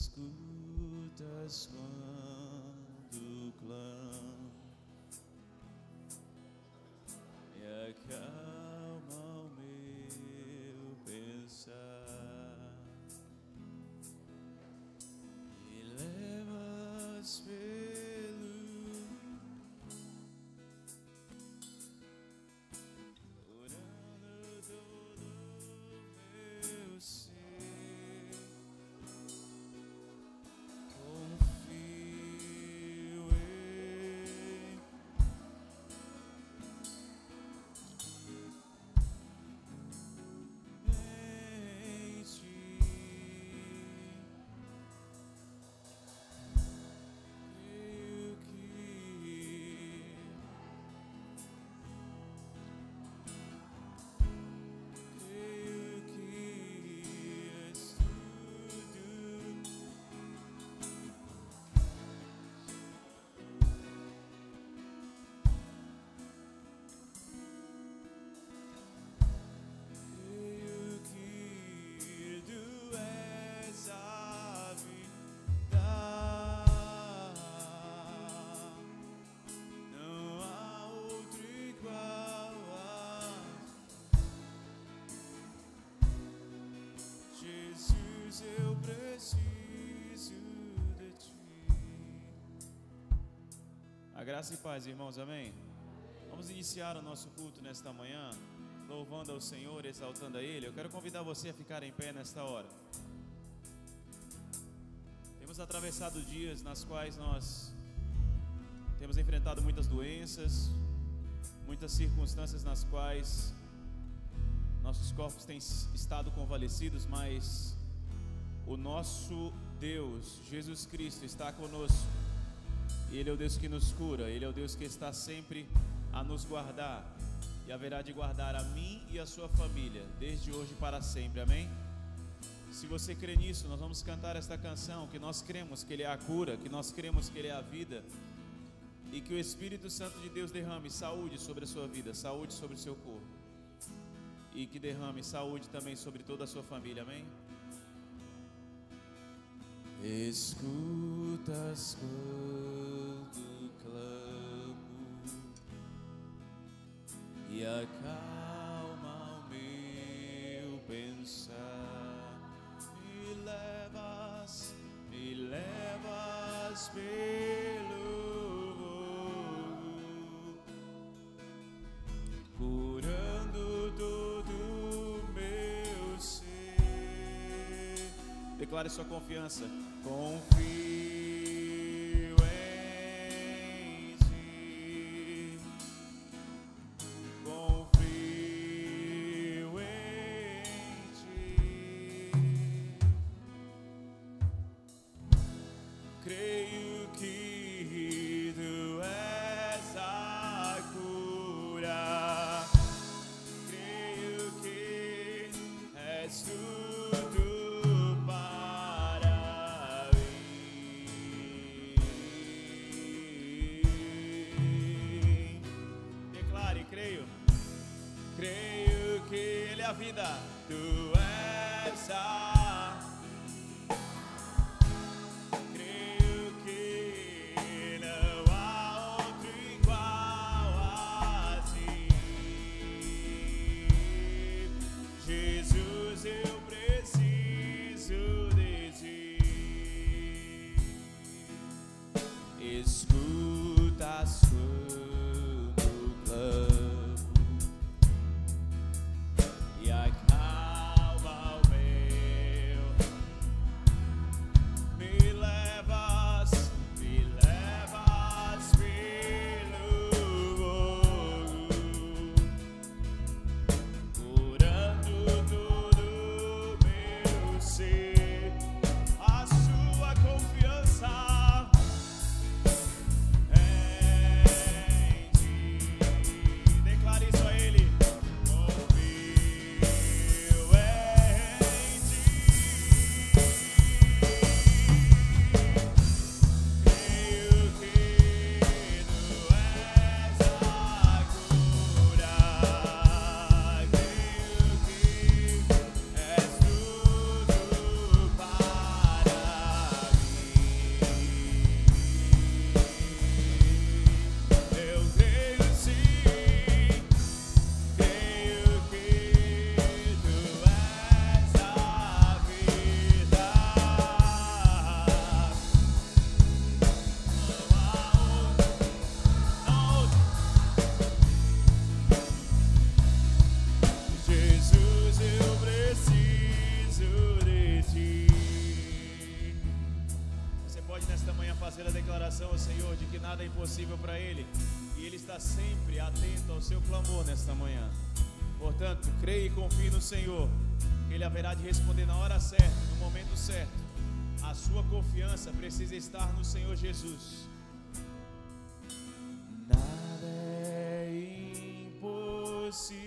escutas quando Graça e paz, irmãos, amém? Vamos iniciar o nosso culto nesta manhã, louvando ao Senhor, exaltando a Ele. Eu quero convidar você a ficar em pé nesta hora. Temos atravessado dias nas quais nós temos enfrentado muitas doenças, muitas circunstâncias nas quais nossos corpos têm estado convalescidos, mas o nosso Deus, Jesus Cristo, está conosco. Ele é o Deus que nos cura, Ele é o Deus que está sempre a nos guardar e haverá de guardar a mim e a sua família, desde hoje para sempre, amém? Se você crê nisso, nós vamos cantar esta canção, que nós cremos que Ele é a cura, que nós cremos que Ele é a vida e que o Espírito Santo de Deus derrame saúde sobre a sua vida, saúde sobre o seu corpo e que derrame saúde também sobre toda a sua família, amém? Escutas quando e acalma o meu pensar. Me levas, me levas pelo voo, curando todo meu ser. Declare sua confiança. Confio a vida. Tu és a seu clamor nesta manhã. Portanto, creia e confie no Senhor, que Ele haverá de responder na hora certa, no momento certo. A sua confiança precisa estar no Senhor Jesus. Nada é impossível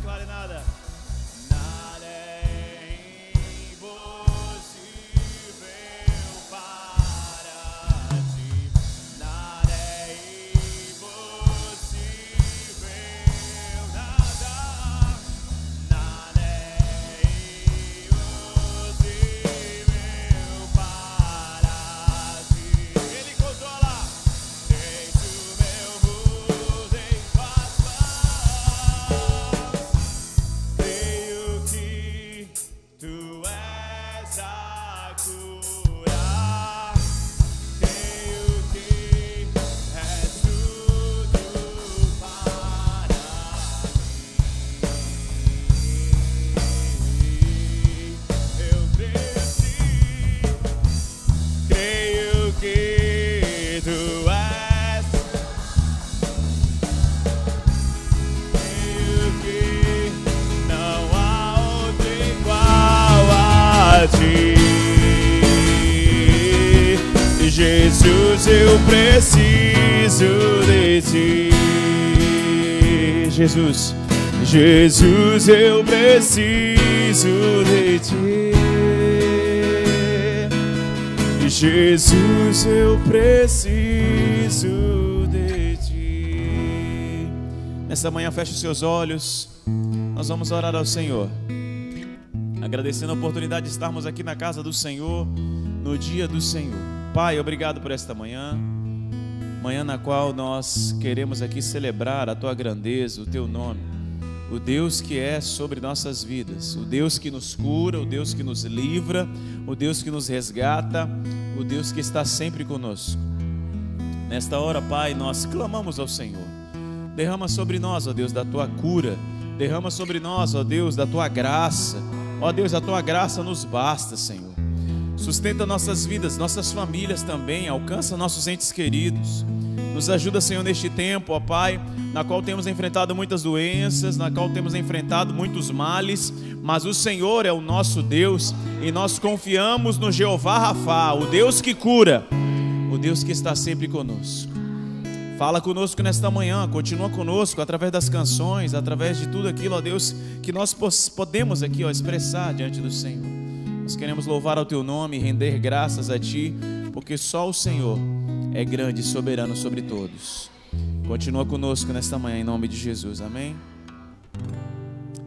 Declare nada. Jesus, Jesus, eu preciso de ti. Jesus, eu preciso de ti. Nessa manhã, feche os seus olhos. Nós vamos orar ao Senhor. Agradecendo a oportunidade de estarmos aqui na casa do Senhor, no dia do Senhor. Pai, obrigado por esta manhã. Manhã na qual nós queremos aqui celebrar a tua grandeza, o teu nome. O Deus que é sobre nossas vidas, o Deus que nos cura, o Deus que nos livra, o Deus que nos resgata, o Deus que está sempre conosco. Nesta hora, Pai, nós clamamos ao Senhor. Derrama sobre nós, ó Deus, da tua cura. Derrama sobre nós, ó Deus, da tua graça. Ó Deus, a tua graça nos basta, Senhor. Sustenta nossas vidas, nossas famílias também. Alcança nossos entes queridos. Nos ajuda, Senhor, neste tempo, ó Pai, na qual temos enfrentado muitas doenças, na qual temos enfrentado muitos males, mas o Senhor é o nosso Deus e nós confiamos no Jeová Rafa, o Deus que cura, o Deus que está sempre conosco. Fala conosco nesta manhã, continua conosco através das canções, através de tudo aquilo, ó Deus, que nós podemos aqui, ó, expressar diante do Senhor. Nós queremos louvar ao teu nome, render graças a ti, porque só o Senhor é grande e soberano sobre todos. Continua conosco nesta manhã, em nome de Jesus, amém?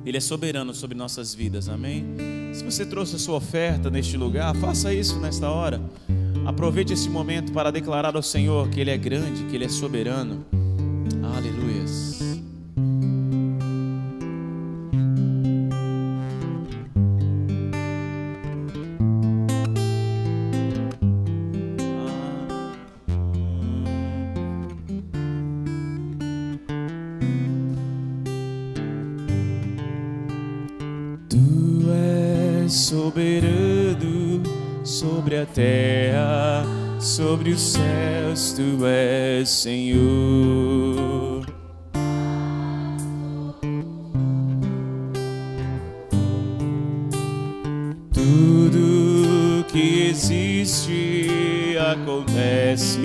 Ele é soberano sobre nossas vidas, amém? Se você trouxe a sua oferta neste lugar, faça isso nesta hora. Aproveite esse momento para declarar ao Senhor que Ele é grande, que Ele é soberano. Aleluias. Sobre os céus, tu és Senhor. Tudo que existe acontece.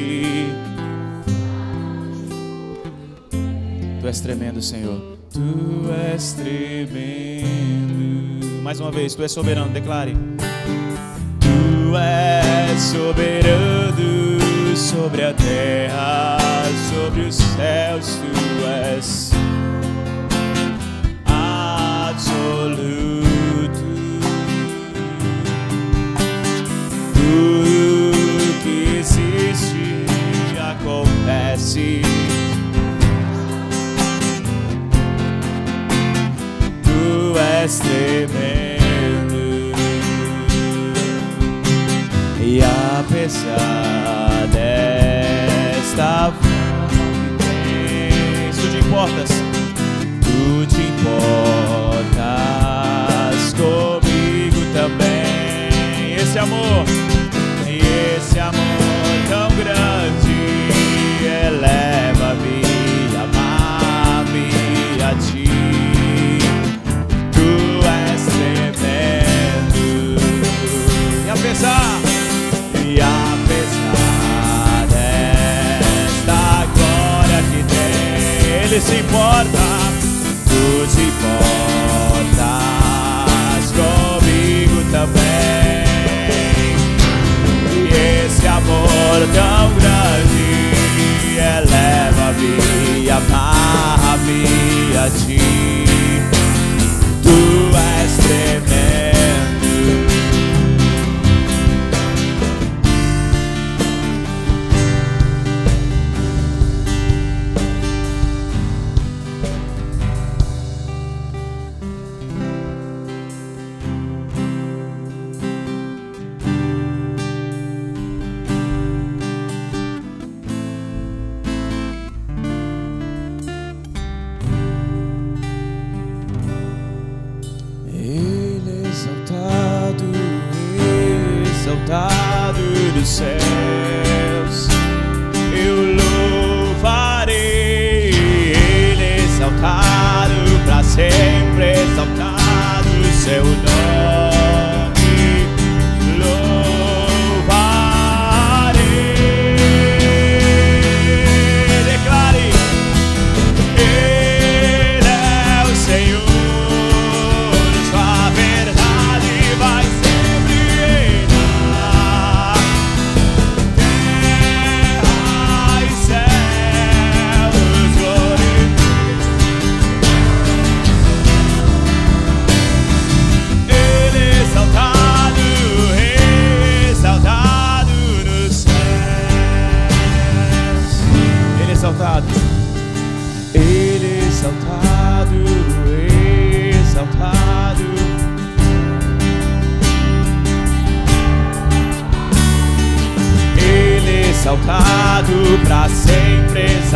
Tu és tremendo, Senhor. Tu és tremendo. Mais uma vez, tu és soberano, declare. Tu és soberano sobre a terra, sobre os céus, tu és absoluto. Tudo que existe acontece. és tremendo. E apesar amor, e esse amor tão grande eleva-me, amar-me a ti. Tu és tremendo. E apesar, e apesar desta glória que tem, Ele se importa, tu te importas tão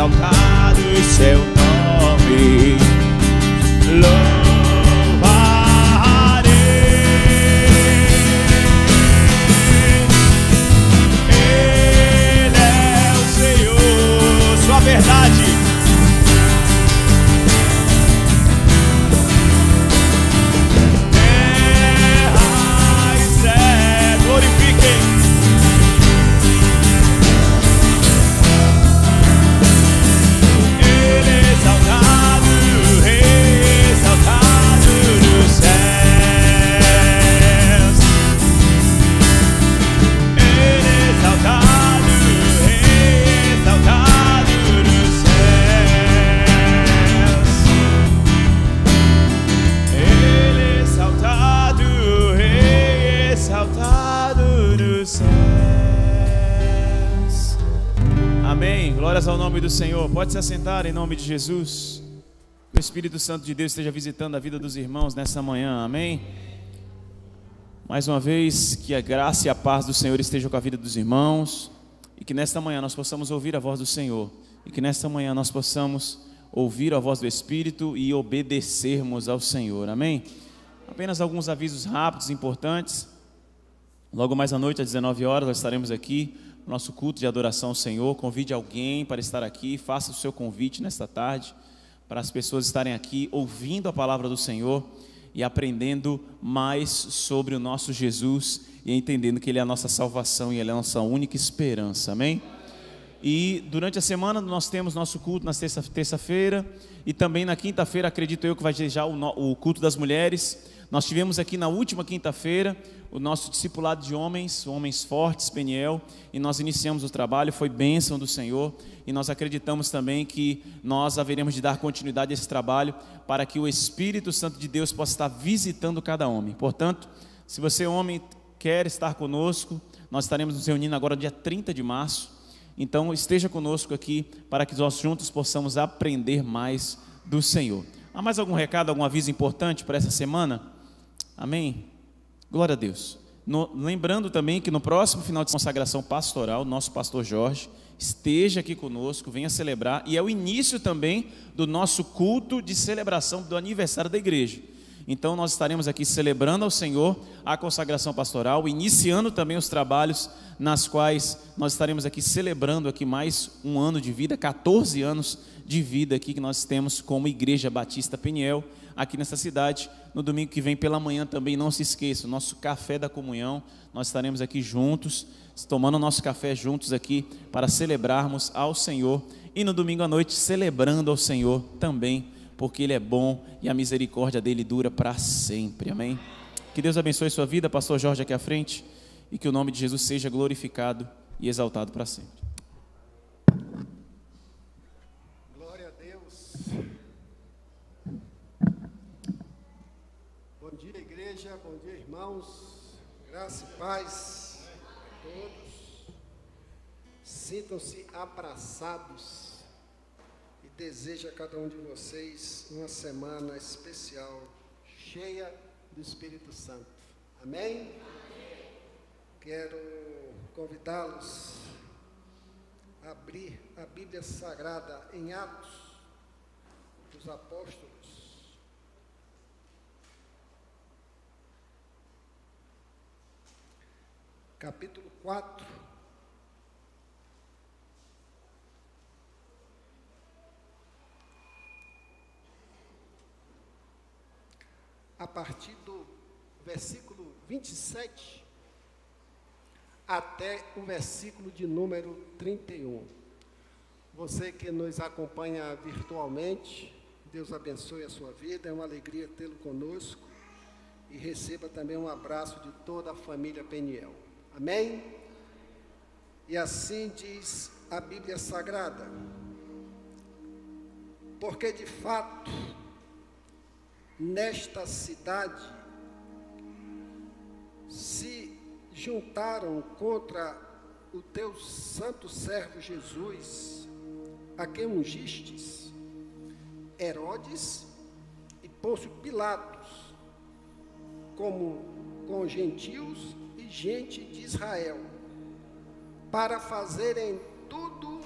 exaltado o assentar em nome de Jesus. Que o Espírito Santo de Deus esteja visitando a vida dos irmãos nessa manhã. Amém. Mais uma vez, que a graça e a paz do Senhor estejam com a vida dos irmãos. E que nesta manhã nós possamos ouvir a voz do Senhor. E que nesta manhã nós possamos ouvir a voz do Espírito e obedecermos ao Senhor. Amém? Apenas alguns avisos rápidos, importantes. Logo mais à noite, às 19 horas, nós estaremos aqui nosso culto de adoração ao Senhor. Convide alguém para estar aqui, faça o seu convite nesta tarde, para as pessoas estarem aqui ouvindo a palavra do Senhor e aprendendo mais sobre o nosso Jesus e entendendo que Ele é a nossa salvação e Ele é a nossa única esperança. Amém? E durante a semana nós temos nosso culto na terça- terça-feira e também na quinta-feira, acredito eu que vai no- o culto das mulheres. Nós tivemos aqui na última quinta-feira o nosso discipulado de homens, homens fortes, Peniel, e nós iniciamos o trabalho, foi bênção do Senhor, e nós acreditamos também que nós haveremos de dar continuidade a esse trabalho para que o Espírito Santo de Deus possa estar visitando cada homem. Portanto, se você, homem, quer estar conosco, nós estaremos nos reunindo agora dia 30 de março. Então, esteja conosco aqui para que nós juntos possamos aprender mais do Senhor. Há mais algum recado, algum aviso importante para essa semana? Amém? Glória a Deus. No, lembrando também que no próximo final de consagração pastoral, nosso pastor Jorge esteja aqui conosco, venha celebrar, e é o início também do nosso culto de celebração do aniversário da igreja. Então nós estaremos aqui celebrando ao Senhor a consagração pastoral, iniciando também os trabalhos nas quais nós estaremos aqui celebrando aqui mais um ano de vida, 14 anos de vida aqui que nós temos como Igreja Batista Peniel aqui nessa cidade. No domingo que vem pela manhã também não se esqueça, nosso café da comunhão, nós estaremos aqui juntos, tomando nosso café juntos aqui para celebrarmos ao Senhor e no domingo à noite celebrando ao Senhor também porque Ele é bom e a misericórdia dele dura para sempre. Amém? Que Deus abençoe sua vida, Pastor Jorge aqui à frente, e que o nome de Jesus seja glorificado e exaltado para sempre. Glória a Deus. Bom dia, igreja. Bom dia, irmãos. Graça e paz a todos. Sintam-se abraçados desejo a cada um de vocês uma semana especial, cheia do Espírito Santo. Amém? Amém. Quero convidá-los a abrir a Bíblia Sagrada em Atos dos Apóstolos. Capítulo 4. A partir do versículo 27 até o versículo de número 31. Você que nos acompanha virtualmente, Deus abençoe a sua vida, é uma alegria tê-lo conosco e receba também um abraço de toda a família Peniel. Amém? E assim diz a Bíblia Sagrada. Porque de fato nesta cidade se juntaram contra o teu santo servo Jesus, a quem ungistes, Herodes e Pôncio Pilatos, como com gentios e gente de Israel, para fazerem tudo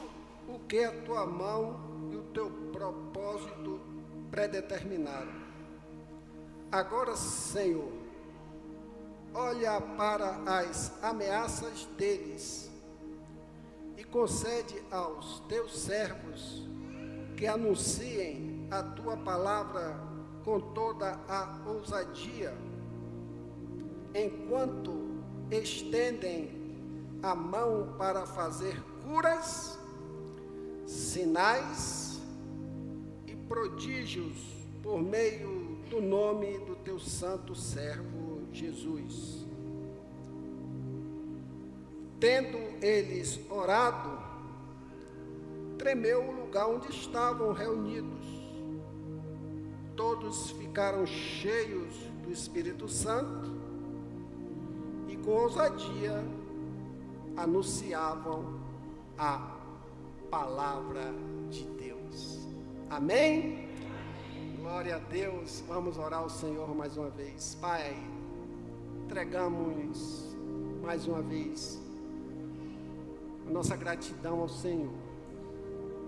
o que a tua mão e o teu propósito predeterminaram. Agora, Senhor, olha para as ameaças deles e concede aos teus servos que anunciem a tua palavra com toda a ousadia, enquanto estendem a mão para fazer curas, sinais e prodígios por meio do nome do teu santo servo Jesus. Tendo eles orado, tremeu o lugar onde estavam reunidos. Todos ficaram cheios do Espírito Santo e com ousadia anunciavam a palavra de Deus. Amém? Glória a Deus. Vamos orar ao Senhor mais uma vez. Pai, entregamos mais uma vez a nossa gratidão ao Senhor.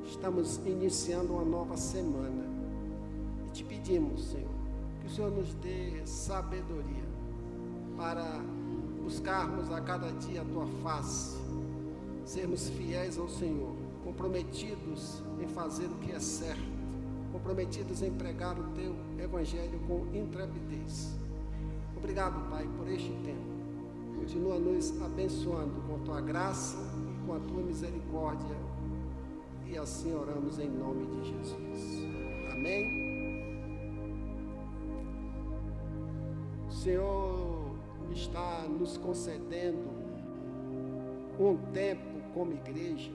Estamos iniciando uma nova semana e te pedimos, Senhor, que o Senhor nos dê sabedoria para buscarmos a cada dia a tua face, sermos fiéis ao Senhor, comprometidos em fazer o que é certo comprometidos em pregar o teu evangelho com intrepidez. Obrigado, Pai, por este tempo. Continua nos abençoando com a tua graça e com a tua misericórdia. E assim oramos em nome de Jesus. Amém. O Senhor está nos concedendo um tempo como igreja.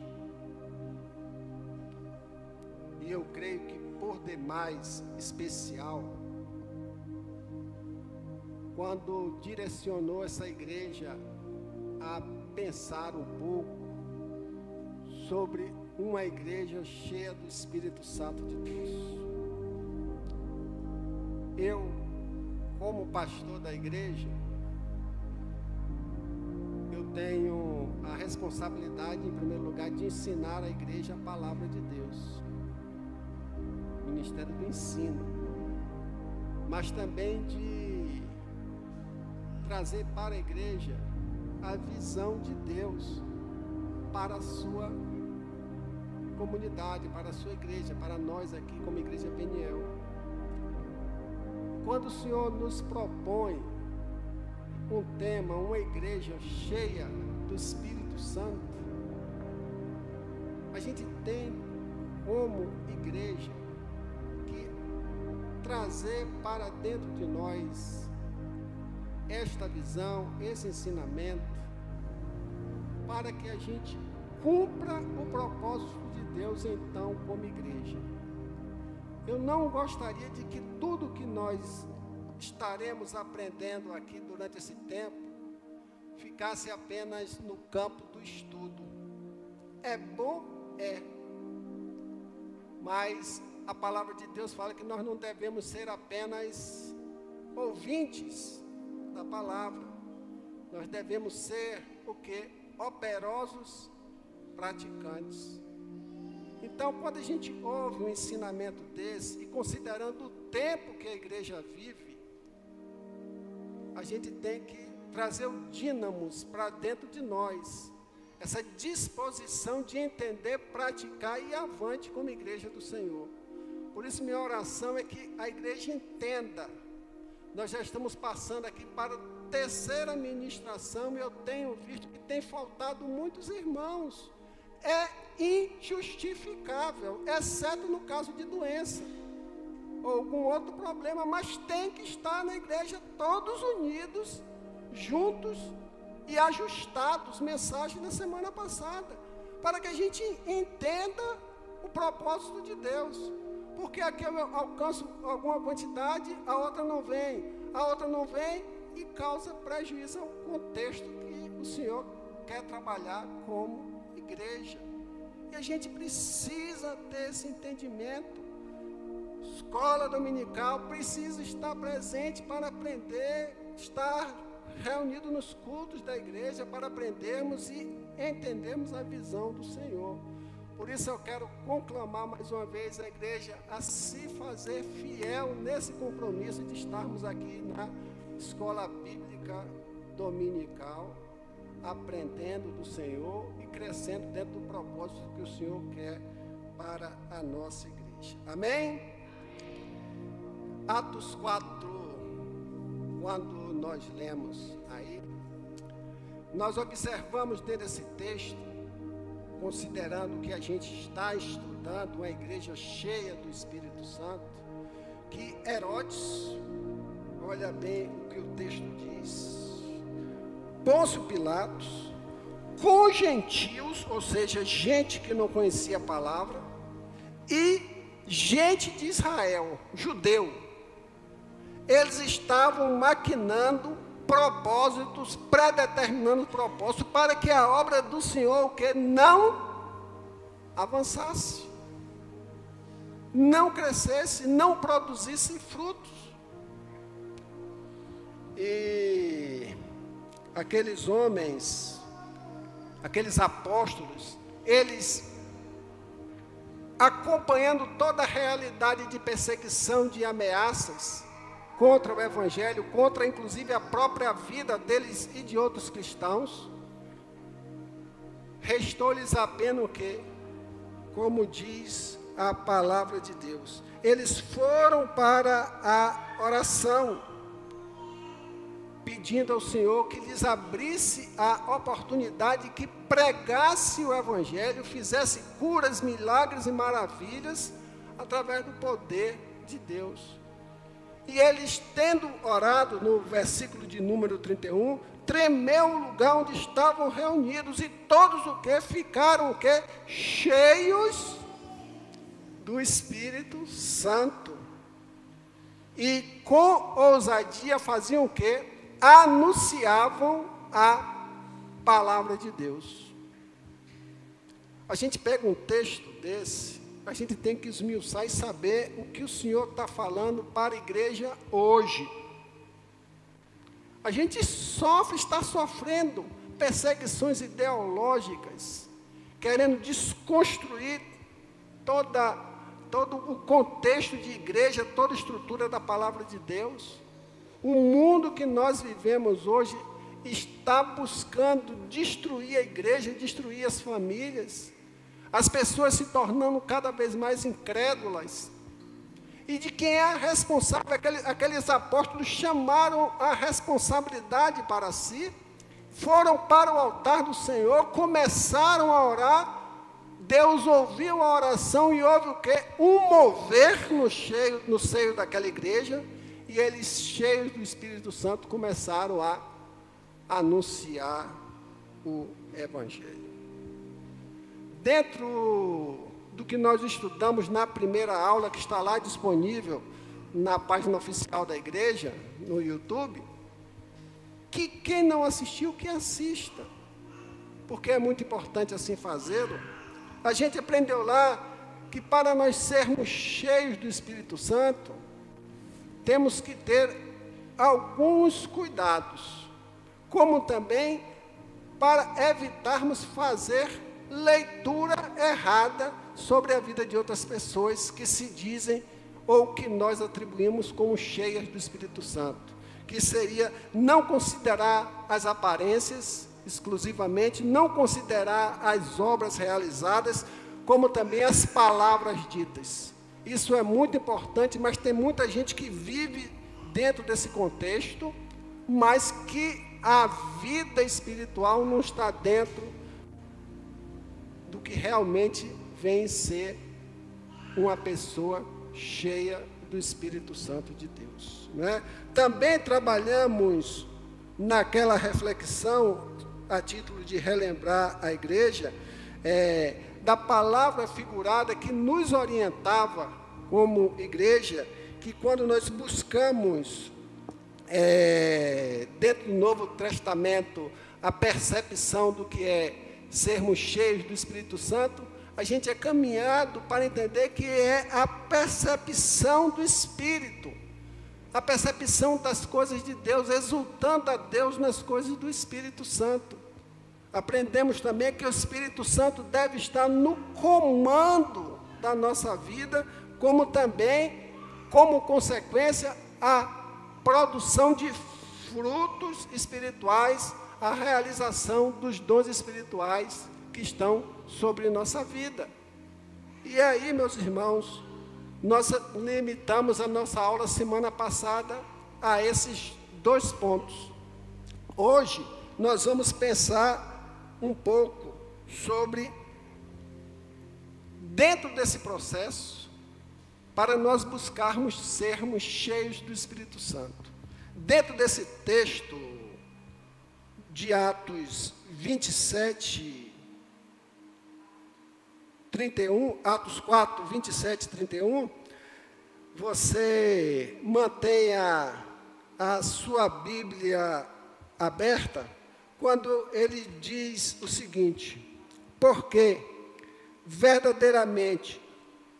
E eu creio que demais especial quando direcionou essa igreja a pensar um pouco sobre uma igreja cheia do Espírito Santo de Deus. eu, como pastor da igreja, eu tenho a responsabilidade, em primeiro lugar, de ensinar a igreja a palavra de Deus. Ministério do ensino. Mas também de trazer para a igreja a visão de Deus para a sua comunidade, para a sua igreja, para nós aqui como Igreja Peniel. Quando o Senhor nos propõe um tema, uma igreja cheia do Espírito Santo, a gente tem como igreja trazer para dentro de nós esta visão, esse ensinamento, para que a gente cumpra o propósito de Deus então como igreja. Eu não gostaria de que tudo que nós estaremos aprendendo aqui durante esse tempo ficasse apenas no campo do estudo. É bom? É. Mas a palavra de Deus fala que nós não devemos ser apenas ouvintes da palavra. Nós devemos ser o que? Operosos praticantes. Então, quando a gente ouve um ensinamento desse, e considerando o tempo que a igreja vive, a gente tem que trazer o dínamos para dentro de nós, essa disposição de entender, praticar e avante como igreja do Senhor. Por isso, minha oração é que a igreja entenda. Nós já estamos passando aqui para a terceira ministração e eu tenho visto que tem faltado muitos irmãos é injustificável, exceto no caso de doença ou algum outro problema, mas tem que estar na igreja todos unidos, juntos e ajustados. Mensagem da semana passada, para que a gente entenda o propósito de Deus. Porque aqui eu alcanço alguma quantidade, a outra não vem, a outra não vem e causa prejuízo ao contexto que o Senhor quer trabalhar como igreja. E a gente precisa ter esse entendimento. Escola dominical precisa estar presente para aprender, estar reunido nos cultos da igreja para aprendermos e entendermos a visão do Senhor. Por isso eu quero conclamar mais uma vez a igreja a se fazer fiel nesse compromisso de estarmos aqui na escola bíblica dominical aprendendo do Senhor e crescendo dentro do propósito que o Senhor quer para a nossa igreja. Amém? Atos 4, quando nós lemos aí, nós observamos dentro desse texto, considerando que a gente está estudando uma igreja cheia do Espírito Santo, que Herodes, olha bem o que o texto diz, Pôncio Pilatos, com gentios, ou seja, gente que não conhecia a palavra, e gente de Israel, judeu. Eles estavam maquinando propósitos, predeterminando propósitos para que a obra do Senhor o que não avançasse, não crescesse, não produzisse frutos. E aqueles homens, aqueles apóstolos, eles acompanhando toda a realidade de perseguição, de ameaças contra o Evangelho, contra inclusive a própria vida deles e de outros cristãos, restou-lhes apenas o que? Como diz a palavra de Deus. Eles foram para a oração pedindo ao Senhor que lhes abrisse a oportunidade que pregasse o Evangelho, fizesse curas, milagres e maravilhas através do poder de Deus. E eles, tendo orado, no versículo de número 31, tremeu o lugar onde estavam reunidos, e todos o que ficaram o que? Cheios do Espírito Santo. E com ousadia faziam o que? anunciavam a palavra de Deus. A gente pega um texto desse a gente tem que esmiuçar e saber o que o Senhor está falando para a igreja hoje. A gente sofre, está sofrendo perseguições ideológicas, querendo desconstruir toda, todo o contexto de igreja, toda a estrutura da palavra de Deus. O mundo que nós vivemos hoje está buscando destruir a igreja, destruir as famílias, as pessoas se tornando cada vez mais incrédulas. E de quem é responsável? Aqueles, aqueles apóstolos chamaram a responsabilidade para si, foram para o altar do Senhor, começaram a orar. Deus ouviu a oração e houve o quê? Um mover no, cheio, no seio daquela igreja, e eles, cheios do Espírito Santo, começaram a anunciar o Evangelho. Dentro do que nós estudamos na primeira aula, que está lá disponível na página oficial da igreja, no YouTube, que quem não assistiu, que assista, porque é muito importante assim fazê-lo. A gente aprendeu lá que para nós sermos cheios do Espírito Santo, temos que ter alguns cuidados como também para evitarmos fazer leitura errada sobre a vida de outras pessoas que se dizem ou que nós atribuímos como cheias do Espírito Santo, que seria não considerar as aparências exclusivamente, não considerar as obras realizadas, como também as palavras ditas. Isso é muito importante, mas tem muita gente que vive dentro desse contexto, mas que a vida espiritual não está dentro do que realmente vem ser uma pessoa cheia do Espírito Santo de Deus. Né? Também trabalhamos naquela reflexão, a título de relembrar a igreja, é, da palavra figurada que nos orientava como igreja, que quando nós buscamos é, dentro do Novo Testamento, a percepção do que é sermos cheios do Espírito Santo, a gente é caminhado para entender que é a percepção do Espírito, a percepção das coisas de Deus, exultando a Deus nas coisas do Espírito Santo. Aprendemos também que o Espírito Santo deve estar no comando da nossa vida, como também, como consequência, a produção de frutos espirituais, a realização dos dons espirituais que estão sobre nossa vida. E aí, meus irmãos, nós limitamos a nossa aula semana passada a esses dois pontos. Hoje, nós vamos pensar um pouco sobre, dentro desse processo, para nós buscarmos sermos cheios do Espírito Santo. Dentro desse texto de Atos 27, 31, Atos 4, 27 31, você mantenha a sua Bíblia aberta quando ele diz o seguinte: porque verdadeiramente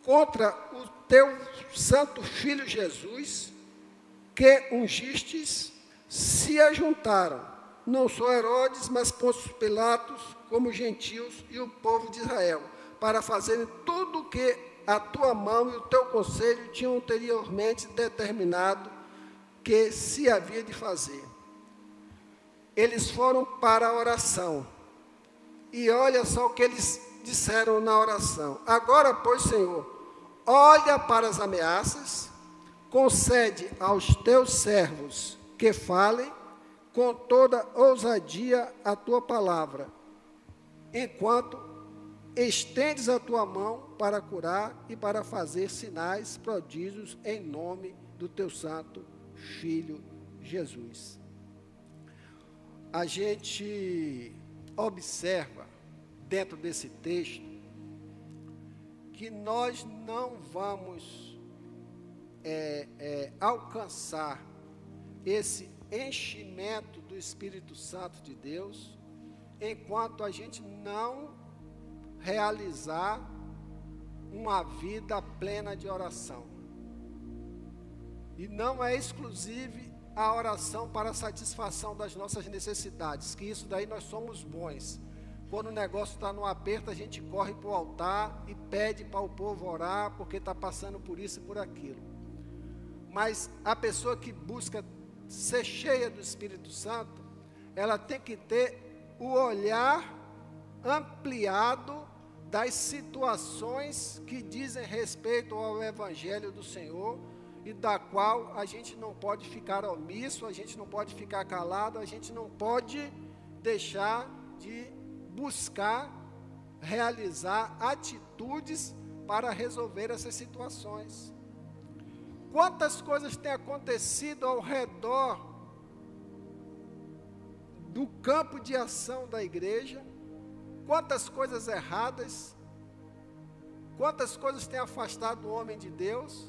contra o teu santo filho Jesus, que ungistes, se ajuntaram, não só Herodes, mas Pôncio Pilatos, como gentios e o povo de Israel, para fazerem tudo o que a tua mão e o teu conselho tinham anteriormente determinado que se havia de fazer. Eles foram para a oração. E olha só o que eles disseram na oração. Agora, pois, Senhor, olha para as ameaças, concede aos teus servos que falem com toda ousadia a tua palavra, enquanto estendes a tua mão para curar e para fazer sinais, prodígios em nome do teu santo filho Jesus. A gente observa dentro desse texto que nós não vamos é, é, alcançar esse enchimento do Espírito Santo de Deus enquanto a gente não realizar uma vida plena de oração. E não é exclusivo a oração para a satisfação das nossas necessidades, que isso daí nós somos bons. Quando o negócio está no aperto, a gente corre para o altar e pede para o povo orar, porque está passando por isso e por aquilo. Mas a pessoa que busca ser cheia do Espírito Santo, ela tem que ter o olhar ampliado das situações que dizem respeito ao Evangelho do Senhor e da qual a gente não pode ficar omisso, a gente não pode ficar calado, a gente não pode deixar de buscar realizar atitudes para resolver essas situações. Quantas coisas têm acontecido ao redor do campo de ação da igreja? Quantas coisas erradas? Quantas coisas têm afastado o homem de Deus?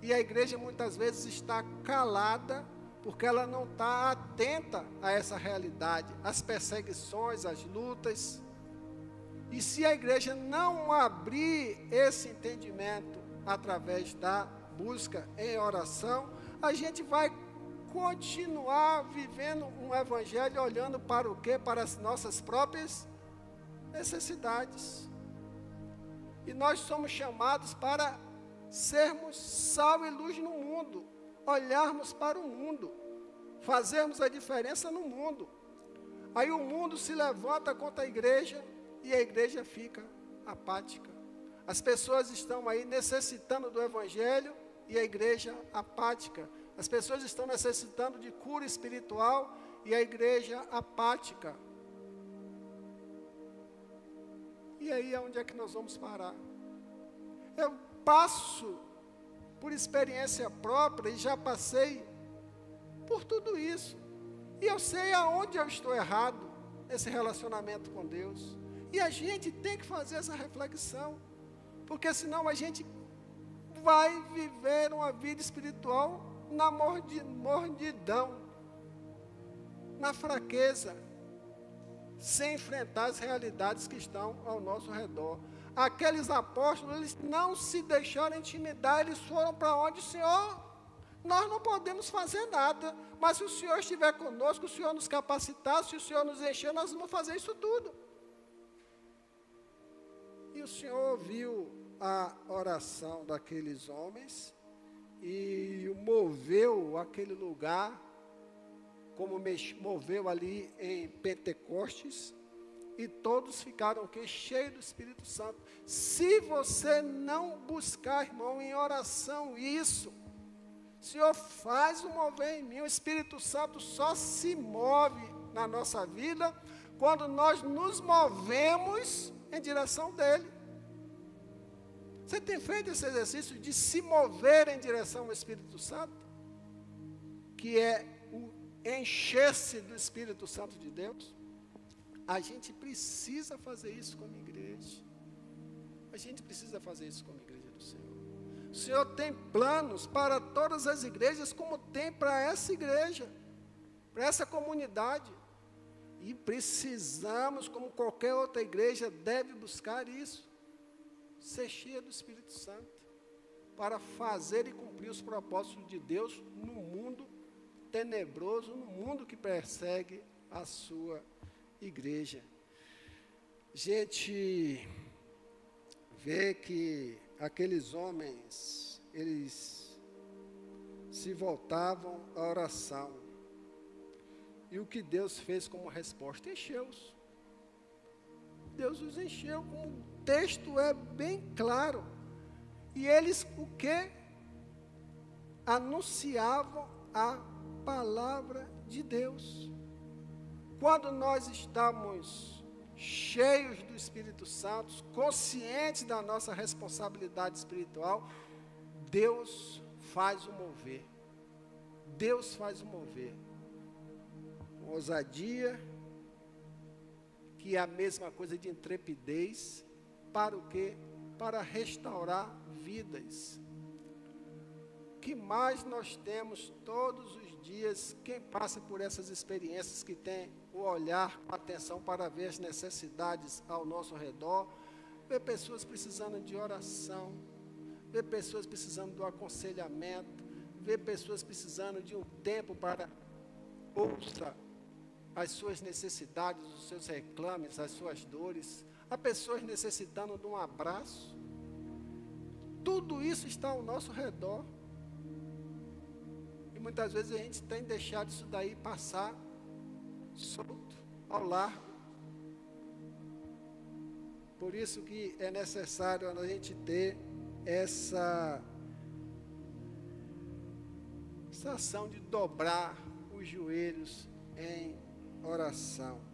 E a igreja muitas vezes está calada porque ela não está atenta a essa realidade, as perseguições, as lutas. E se a igreja não abrir esse entendimento através da busca em oração, a gente vai continuar vivendo um evangelho olhando para o quê? Para as nossas próprias necessidades. E nós somos chamados para sermos sal e luz no mundo, olharmos para o mundo, fazermos a diferença no mundo. Aí o mundo se levanta contra a igreja e a igreja fica apática. As pessoas estão aí necessitando do evangelho e a igreja apática. As pessoas estão necessitando de cura espiritual e a igreja apática. E aí, aonde é que nós vamos parar? Eu passo por experiência própria e já passei por tudo isso. E eu sei aonde eu estou errado nesse relacionamento com Deus. E a gente tem que fazer essa reflexão, porque senão a gente vai viver uma vida espiritual na mordidão, na fraqueza, sem enfrentar as realidades que estão ao nosso redor aqueles apóstolos, eles não se deixaram intimidar, eles foram para onde o Senhor, nós não podemos fazer nada, mas se o Senhor estiver conosco, o Senhor nos capacitar, se o Senhor nos encher, nós vamos fazer isso tudo. E o Senhor ouviu a oração daqueles homens e moveu aquele lugar, como moveu ali em Pentecostes, e todos ficaram que cheios do Espírito Santo. Se você não buscar, irmão, em oração isso, Senhor faz o mover em mim, o Espírito Santo só se move na nossa vida quando nós nos movemos em direção dele. Você tem feito esse exercício de se mover em direção ao Espírito Santo? Que é o encher-se do Espírito Santo de Deus? A gente precisa fazer isso como igreja. A gente precisa fazer isso como igreja do Senhor. O Senhor tem planos para todas as igrejas, como tem para essa igreja, para essa comunidade. E precisamos, como qualquer outra igreja, deve buscar isso. Ser cheia do Espírito Santo. Para fazer e cumprir os propósitos de Deus no mundo tenebroso, no mundo que persegue a sua igreja. Gente vê que aqueles homens, eles se voltavam à oração. E o que Deus fez como resposta? Encheu-os. Deus os encheu, como texto é bem claro. E eles o que? Anunciavam a palavra de Deus. Quando nós estamos cheios do Espírito Santo, conscientes da nossa responsabilidade espiritual, Deus faz o mover. Deus faz o mover. Ousadia, que é a mesma coisa de intrepidez, para o quê? Para restaurar vidas. Que mais nós temos todos os dias, quem passa por essas experiências que tem o olhar com atenção para ver as necessidades ao nosso redor. vê pessoas precisando de oração, vê pessoas precisando do aconselhamento, vê pessoas precisando de um tempo para ouça as suas necessidades, os seus reclames, as suas dores. Há pessoas necessitando de um abraço. Tudo isso está ao nosso redor. E muitas vezes a gente tem deixado isso daí passar solto, ao largo. Por isso que é necessário a gente ter essa, essa ação de dobrar os joelhos em oração.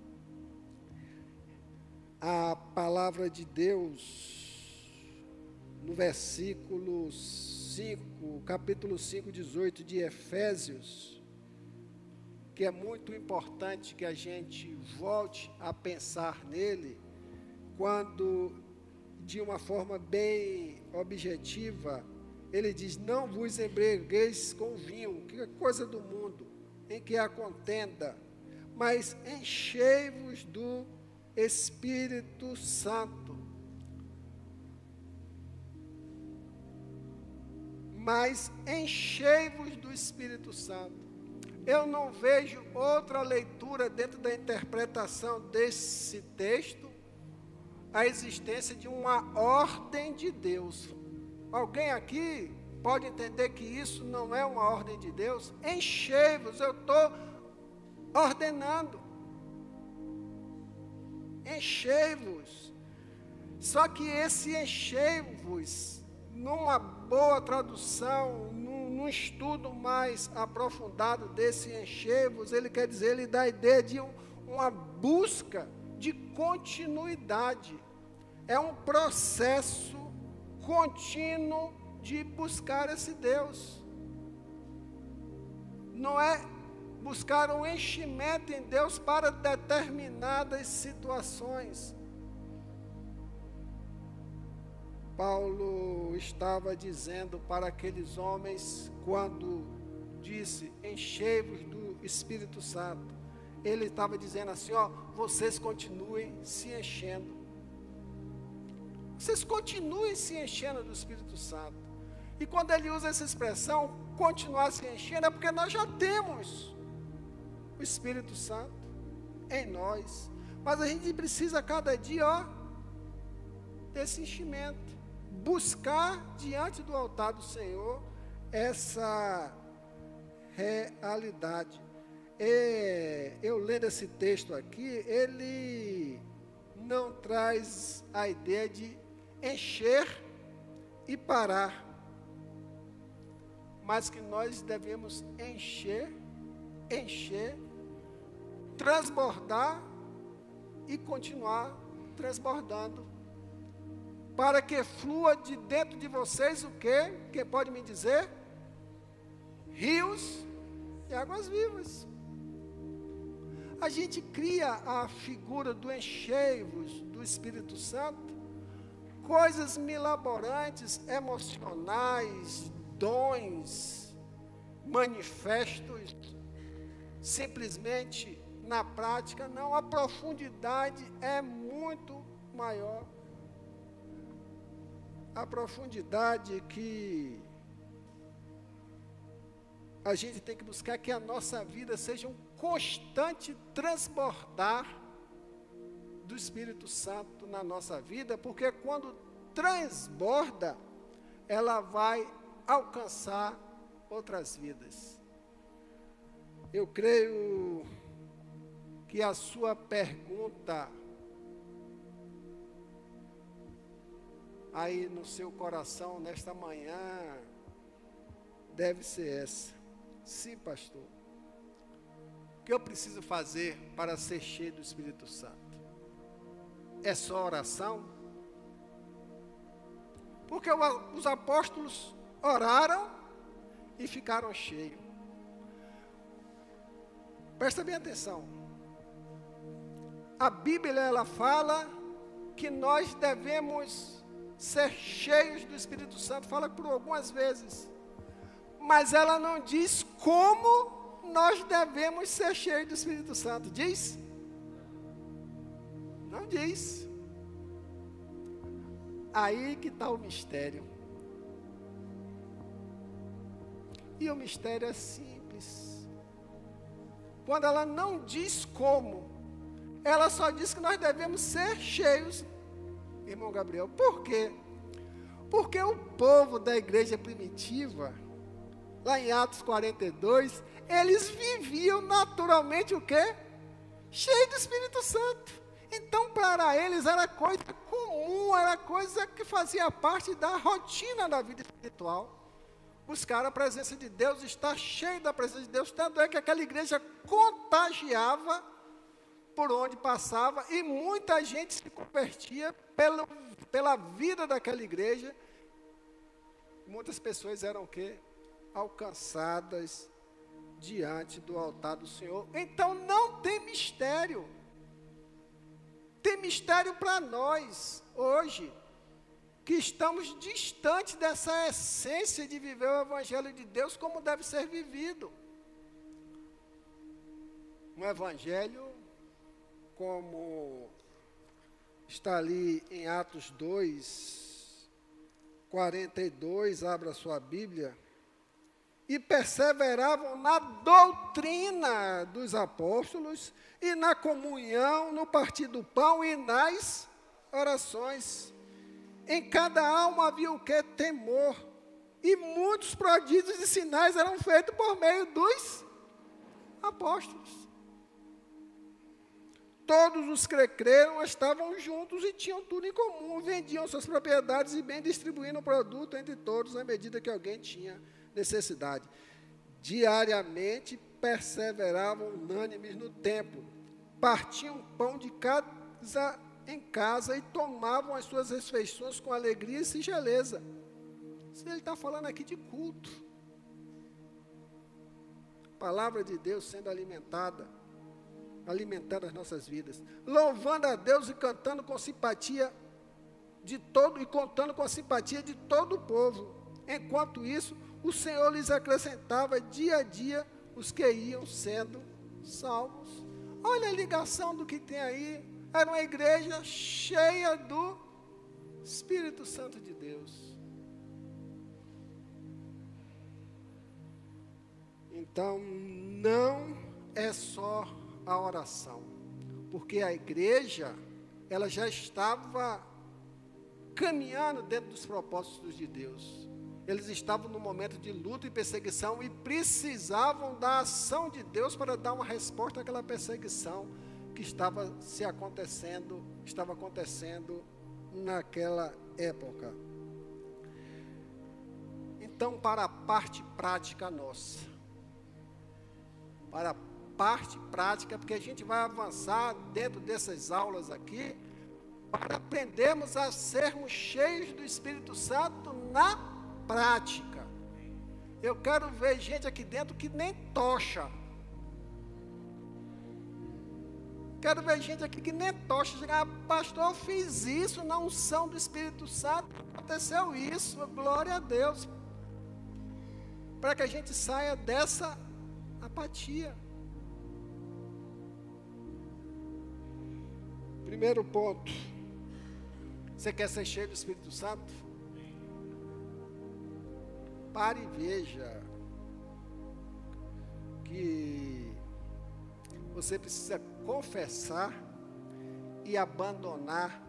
A palavra de Deus, no versículo 5, capítulo 5, 18 de Efésios, que é muito importante que a gente volte a pensar nele, quando, de uma forma bem objetiva, ele diz: Não vos embriagueis com vinho, que é coisa do mundo, em que há contenda, mas enchei-vos do Espírito Santo. Mas enchei-vos do Espírito Santo. Eu não vejo outra leitura dentro da interpretação desse texto, a existência de uma ordem de Deus. Alguém aqui pode entender que isso não é uma ordem de Deus? Enchei-vos, eu estou ordenando. Enchei-vos. Só que esse enchei-vos, numa boa tradução, num, num, estudo mais aprofundado desse enchei-vos, ele quer dizer, ele dá a ideia de um, uma busca de continuidade. É um processo contínuo de buscar esse Deus. Não é buscar um enchimento em Deus para determinadas situações. Paulo estava dizendo para aqueles homens, quando disse: Enchei-vos do Espírito Santo. Ele estava dizendo assim: Ó, vocês continuem se enchendo. Vocês continuem se enchendo do Espírito Santo. E quando ele usa essa expressão, continuar se enchendo, é porque nós já temos o Espírito Santo em nós. Mas a gente precisa cada dia, ó, desse enchimento. Buscar diante do altar do Senhor essa realidade. E, eu lendo esse texto aqui, ele não traz a ideia de encher e parar, mas que nós devemos encher, encher transbordar e continuar transbordando. Para que flua de dentro de vocês o que? Quem pode me dizer? Rios e águas vivas. A gente cria a figura do encheivos do Espírito Santo, coisas milaborantes, emocionais, dons, manifestos, simplesmente na prática, não, a profundidade é muito maior. A profundidade que a gente tem que buscar que a nossa vida seja um constante transbordar do Espírito Santo na nossa vida, porque quando transborda, ela vai alcançar outras vidas. Eu creio que a sua pergunta aí no seu coração nesta manhã deve ser essa. Sim, pastor. O que eu preciso fazer para ser cheio do Espírito Santo? É só oração? Porque os apóstolos oraram e ficaram cheios. Presta bem atenção a Bíblia ela fala que nós devemos ser cheios do Espírito Santo, fala por algumas vezes. Mas ela não diz como nós devemos ser cheios do Espírito Santo. Diz? Não diz. Aí que está o mistério. E o mistério é simples. Quando ela não diz como, ela só diz que nós devemos ser cheios, irmão Gabriel. Por quê? Porque o povo da igreja primitiva, lá em Atos 42, eles viviam naturalmente o quê? Cheio do Espírito Santo. Então, para eles era coisa comum, era coisa que fazia parte da rotina da vida espiritual. Buscar a presença de Deus, estar cheio da presença de Deus, tanto é que aquela igreja contagiava por onde passava e muita gente se convertia pelo, pela vida daquela igreja. Muitas pessoas eram o quê? Alcançadas diante do altar do Senhor. Então não tem mistério. Tem mistério para nós hoje, que estamos distantes dessa essência de viver o Evangelho de Deus como deve ser vivido. Um Evangelho como está ali em Atos 2, 42, abra sua Bíblia e perseveravam na doutrina dos apóstolos e na comunhão, no partir do pão e nas orações. Em cada alma havia o que? Temor. E muitos prodígios e sinais eram feitos por meio dos apóstolos. Todos os que creram estavam juntos e tinham tudo em comum, vendiam suas propriedades e bem distribuindo o produto entre todos à medida que alguém tinha necessidade. Diariamente perseveravam unânimes no templo, partiam pão de casa em casa e tomavam as suas refeições com alegria e singeleza. Ele está falando aqui de culto. Palavra de Deus sendo alimentada, alimentando as nossas vidas, louvando a Deus e cantando com simpatia de todo e contando com a simpatia de todo o povo. Enquanto isso, o Senhor lhes acrescentava dia a dia os que iam sendo salvos. Olha a ligação do que tem aí. Era uma igreja cheia do Espírito Santo de Deus. Então, não é só a oração, porque a igreja, ela já estava caminhando dentro dos propósitos de Deus eles estavam no momento de luta e perseguição e precisavam da ação de Deus para dar uma resposta àquela perseguição que estava se acontecendo, estava acontecendo naquela época. Então, para a parte prática nossa, para a parte prática, porque a gente vai avançar dentro dessas aulas aqui, para aprendermos a sermos cheios do Espírito Santo na prática. Eu quero ver gente aqui dentro que nem tocha. Quero ver gente aqui que nem tocha. Ah, pastor, eu fiz isso na unção do Espírito Santo. Aconteceu isso. Glória a Deus. Para que a gente saia dessa apatia. Primeiro ponto. Você quer ser cheio do Espírito Santo? Pare e veja que você precisa confessar e abandonar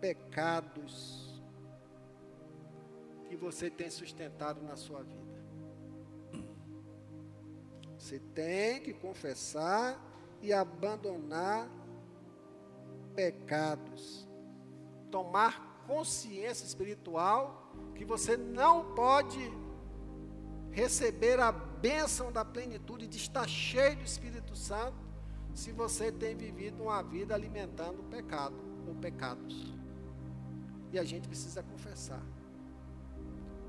pecados que você tem sustentado na sua vida. Você tem que confessar e abandonar pecados. Tomar consciência espiritual que você não pode receber a bênção da plenitude de estar cheio do Espírito Santo se você tem vivido uma vida alimentando o pecado ou pecados. E a gente precisa confessar.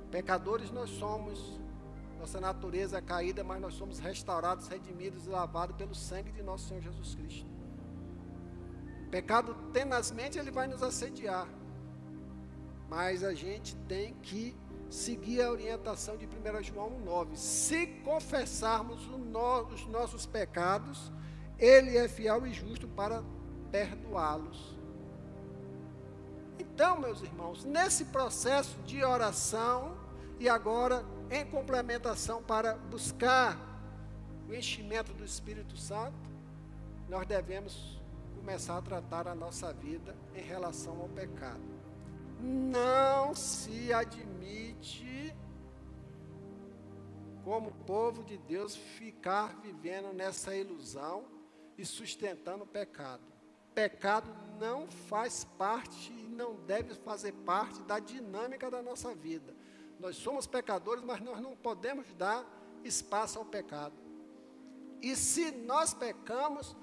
Pecadores nós somos, nossa natureza é caída, mas nós somos restaurados, redimidos e lavados pelo sangue de nosso Senhor Jesus Cristo. Pecado tenazmente ele vai nos assediar. Mas a gente tem que seguir a orientação de 1 João 9. Se confessarmos os nossos pecados, Ele é fiel e justo para perdoá-los. Então, meus irmãos, nesse processo de oração e agora em complementação para buscar o enchimento do Espírito Santo, nós devemos começar a tratar a nossa vida em relação ao pecado. Não se admite, como povo de Deus, ficar vivendo nessa ilusão e sustentando o pecado. Pecado não faz parte e não deve fazer parte da dinâmica da nossa vida. Nós somos pecadores, mas nós não podemos dar espaço ao pecado. E se nós pecamos,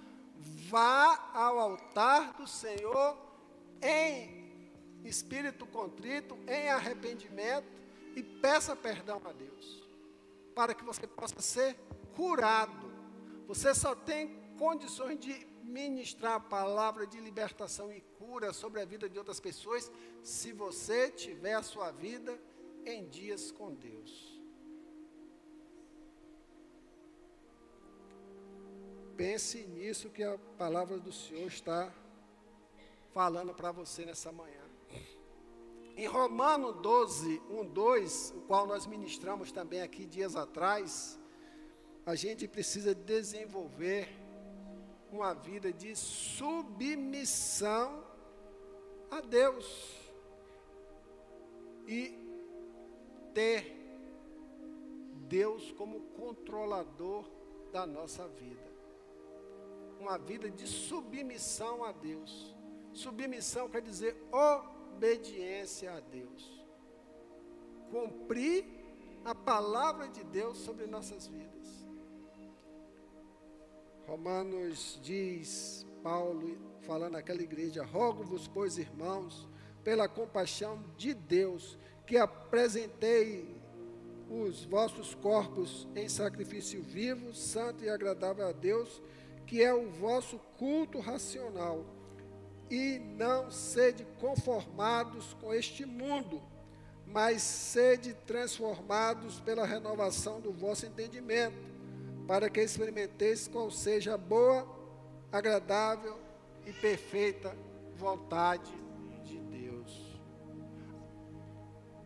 vá ao altar do Senhor em espírito contrito, em arrependimento e peça perdão a Deus, para que você possa ser curado. Você só tem condições de ministrar a palavra de libertação e cura sobre a vida de outras pessoas se você tiver a sua vida em dias com Deus. Pense nisso que a palavra do Senhor está falando para você nessa manhã. Em Romano 12, 1, 2, o qual nós ministramos também aqui dias atrás, a gente precisa desenvolver uma vida de submissão a Deus e ter Deus como controlador da nossa vida. Uma vida de submissão a Deus. Submissão quer dizer obediência a Deus. Cumprir a palavra de Deus sobre nossas vidas. Romanos diz, Paulo, falando àquela igreja: Rogo-vos, pois, irmãos, pela compaixão de Deus, que apresentei os vossos corpos em sacrifício vivo, santo e agradável a Deus, que é o vosso culto racional. E não sede conformados com este mundo, mas sede transformados pela renovação do vosso entendimento para que experimenteis qual seja a boa, agradável e perfeita vontade de Deus.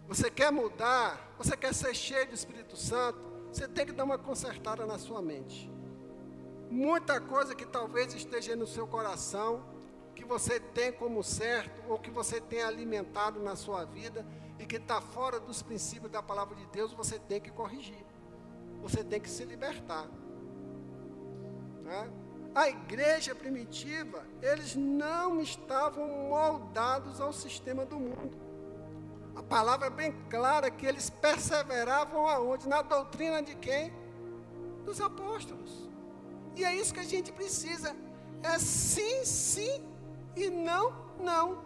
Você quer mudar? Você quer ser cheio do Espírito Santo? Você tem que dar uma consertada na sua mente. Muita coisa que talvez esteja no seu coração, que você tem como certo, ou que você tem alimentado na sua vida, e que está fora dos princípios da palavra de Deus, você tem que corrigir você tem que se libertar. Né? A igreja primitiva, eles não estavam moldados ao sistema do mundo. A palavra é bem clara que eles perseveravam aonde? Na doutrina de quem? Dos apóstolos. E é isso que a gente precisa. É sim, sim e não, não.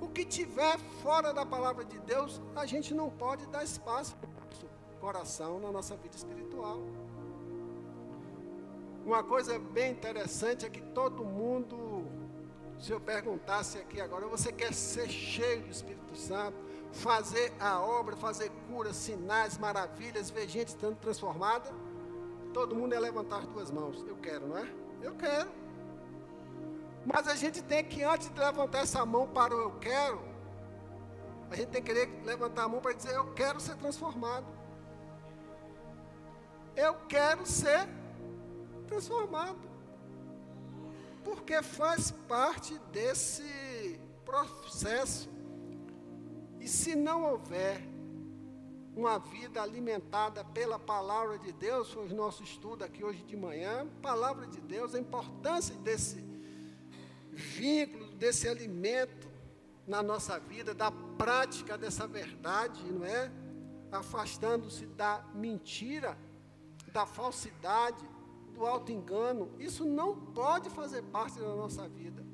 O que tiver fora da palavra de Deus, a gente não pode dar espaço coração na nossa vida espiritual. Uma coisa bem interessante é que todo mundo, se eu perguntasse aqui agora, você quer ser cheio do Espírito Santo, fazer a obra, fazer curas, sinais, maravilhas, ver gente sendo transformada? Todo mundo ia levantar as duas mãos. Eu quero, não é? Eu quero. Mas a gente tem que, antes de levantar essa mão para o eu quero, a gente tem que levantar a mão para dizer: Eu quero ser transformado. Eu quero ser transformado. Porque faz parte desse processo. E se não houver uma vida alimentada pela palavra de Deus, foi o nosso estudo aqui hoje de manhã, palavra de Deus, a importância desse vínculo, desse alimento na nossa vida, da prática dessa verdade, não é? Afastando-se da mentira da falsidade, do auto-engano, isso não pode fazer parte da nossa vida.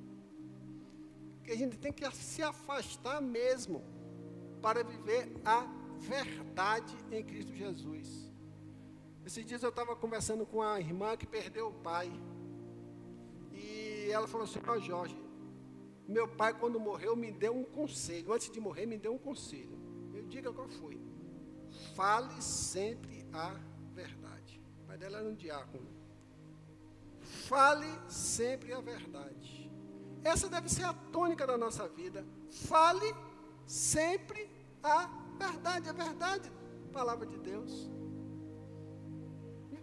Que a gente tem que se afastar mesmo para viver a verdade em Cristo Jesus. Esses dias eu estava conversando com a irmã que perdeu o pai. E ela falou assim: Ó Jorge, meu pai, quando morreu, me deu um conselho. Antes de morrer, me deu um conselho. Eu diga qual foi. Fale sempre a dela era um diácono. Fale sempre a verdade. Essa deve ser a tônica da nossa vida. Fale sempre a verdade, a verdade, palavra de Deus.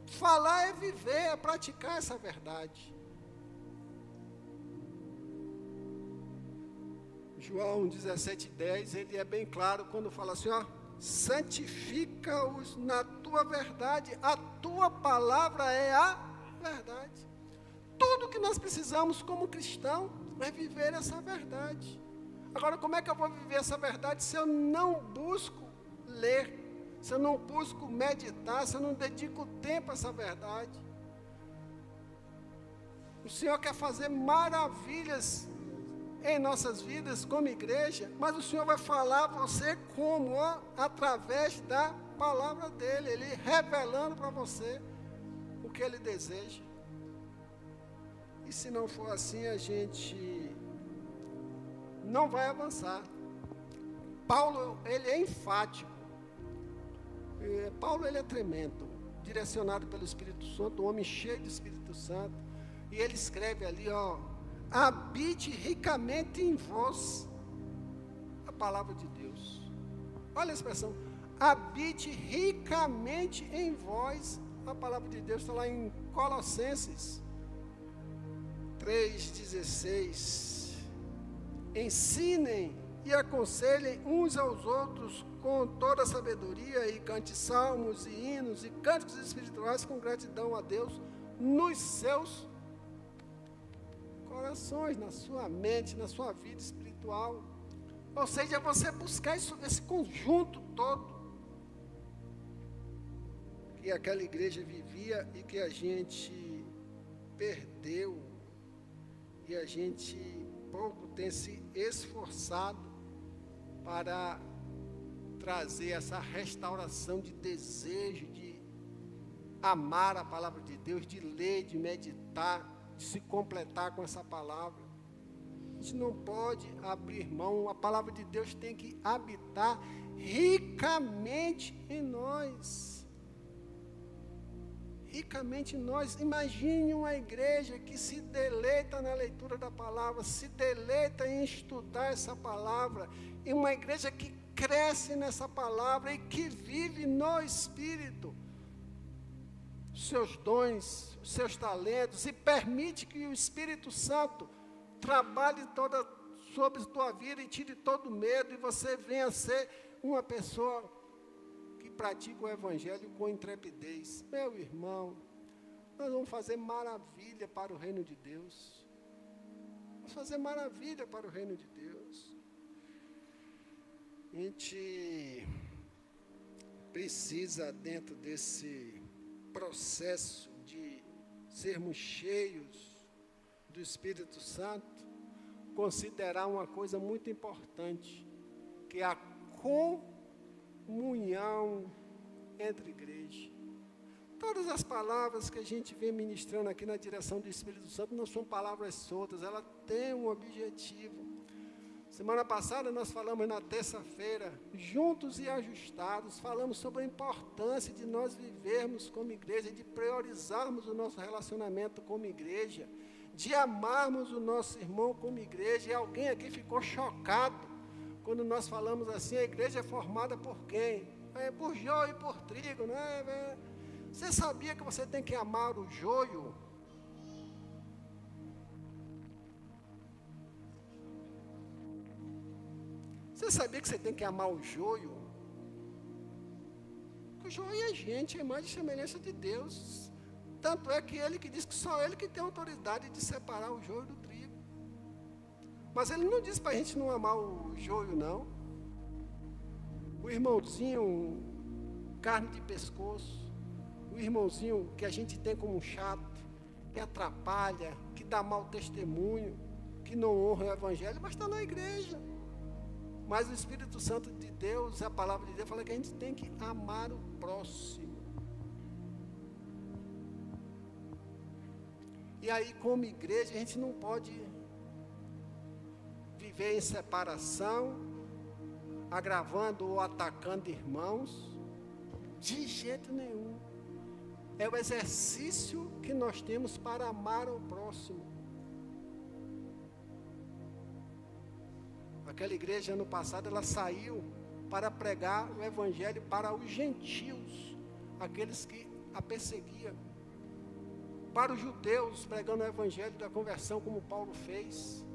Falar é viver, é praticar essa verdade. João 17,10, ele é bem claro quando fala assim, ó, santifica-os na tua verdade, a tua palavra é a verdade. Tudo que nós precisamos como cristão é viver essa verdade. Agora, como é que eu vou viver essa verdade se eu não busco ler, se eu não busco meditar, se eu não dedico tempo a essa verdade? O Senhor quer fazer maravilhas em nossas vidas como igreja, mas o Senhor vai falar a você como? Ó, através da palavra dele, ele revelando para você o que ele deseja. E se não for assim, a gente não vai avançar. Paulo, ele é enfático. Paulo, ele é tremendo, direcionado pelo Espírito Santo, um homem cheio do Espírito Santo. E ele escreve ali, ó, habite ricamente em vós a palavra de Deus. Olha a expressão, habite ricamente em vós a palavra de Deus, está lá em Colossenses 3,16. Ensinem e aconselhem uns aos outros com toda a sabedoria e cante salmos e hinos e cânticos espirituais com gratidão a Deus nos seus corações, na sua mente, na sua vida espiritual. Ou seja, você buscar isso, esse conjunto todo que aquela igreja vivia e que a gente perdeu e a gente pouco tem se esforçado para trazer essa restauração de desejo de amar a palavra de Deus, de ler, de meditar, de se completar com essa palavra. A gente não pode abrir mão, a palavra de Deus tem que habitar ricamente em nós ricamente nós. Imagine uma igreja que se deleita na leitura da palavra, se deleita em estudar essa palavra, e uma igreja que cresce nessa palavra e que vive no Espírito seus dons, seus talentos e permite que o Espírito Santo trabalhe toda sobre tua vida e tire todo medo e você venha a ser uma pessoa pratica o Evangelho com intrepidez. Meu irmão, nós vamos fazer maravilha para o reino de Deus. Vamos fazer maravilha para o reino de Deus. A gente precisa, dentro desse processo de sermos cheios do Espírito Santo, considerar uma coisa muito importante, que é a comunhão comunhão entre igreja. Todas as palavras que a gente vem ministrando aqui na direção do Espírito Santo não são palavras soltas, ela tem um objetivo. Semana passada nós falamos na terça-feira, juntos e ajustados, falamos sobre a importância de nós vivermos como igreja, de priorizarmos o nosso relacionamento como igreja, de amarmos o nosso irmão como igreja. E alguém aqui ficou chocado quando nós falamos assim, a igreja é formada por quem? É por joio e por trigo, não é? é? Você sabia que você tem que amar o joio? Você sabia que você tem que amar o joio? o joio é gente, é imagem e semelhança de Deus. Tanto é que ele que diz que só ele que tem autoridade de separar o joio do. Mas ele não diz para a gente não amar o joio, não. O irmãozinho, carne de pescoço. O irmãozinho que a gente tem como chato, que atrapalha, que dá mau testemunho, que não honra o Evangelho, mas está na igreja. Mas o Espírito Santo de Deus, a palavra de Deus, fala que a gente tem que amar o próximo. E aí, como igreja, a gente não pode viver em separação, agravando ou atacando irmãos, de jeito nenhum. É o exercício que nós temos para amar o próximo. Aquela igreja ano passado ela saiu para pregar o evangelho para os gentios, aqueles que a perseguiam. Para os judeus, pregando o evangelho da conversão, como Paulo fez.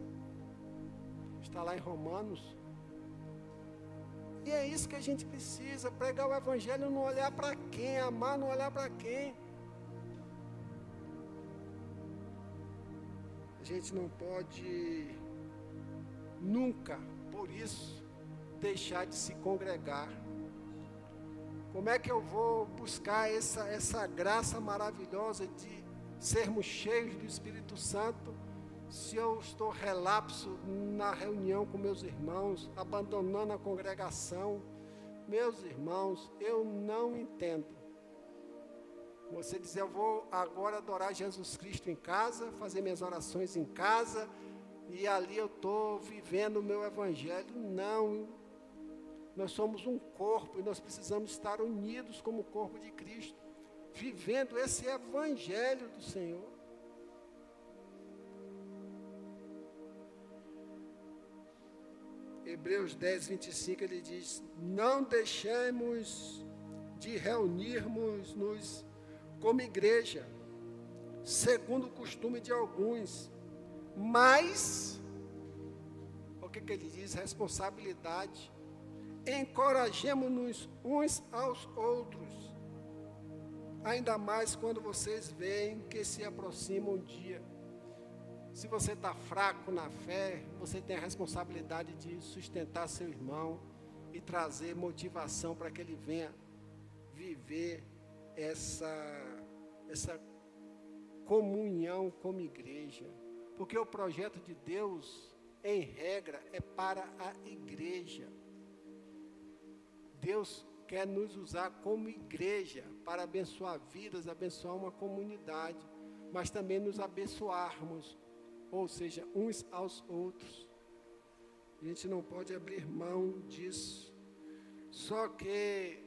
Está lá em Romanos. E é isso que a gente precisa, pregar o evangelho, não olhar para quem, amar, não olhar para quem. A gente não pode nunca, por isso, deixar de se congregar. Como é que eu vou buscar essa, essa graça maravilhosa de sermos cheios do Espírito Santo se eu estou relapso na reunião com meus irmãos, abandonando a congregação? Meus irmãos, eu não entendo. Você dizer, eu vou agora adorar Jesus Cristo em casa, fazer minhas orações em casa, e ali eu estou vivendo o meu evangelho. Não. Nós somos um corpo e nós precisamos estar unidos como corpo de Cristo, vivendo esse evangelho do Senhor. Hebreus 10, 25, ele diz: Não deixemos de reunirmos-nos como igreja, segundo o costume de alguns, mas, o que, que ele diz? Responsabilidade. Encorajemos-nos uns aos outros, ainda mais quando vocês veem que se aproxima um dia. Se você está fraco na fé, você tem a responsabilidade de sustentar seu irmão e trazer motivação para que ele venha viver essa essa comunhão como igreja. Porque o projeto de Deus, em regra, é para a igreja. Deus quer nos usar como igreja para abençoar vidas, abençoar uma comunidade, mas também nos abençoarmos, ou seja, uns aos outros. A gente não pode abrir mão disso. Só que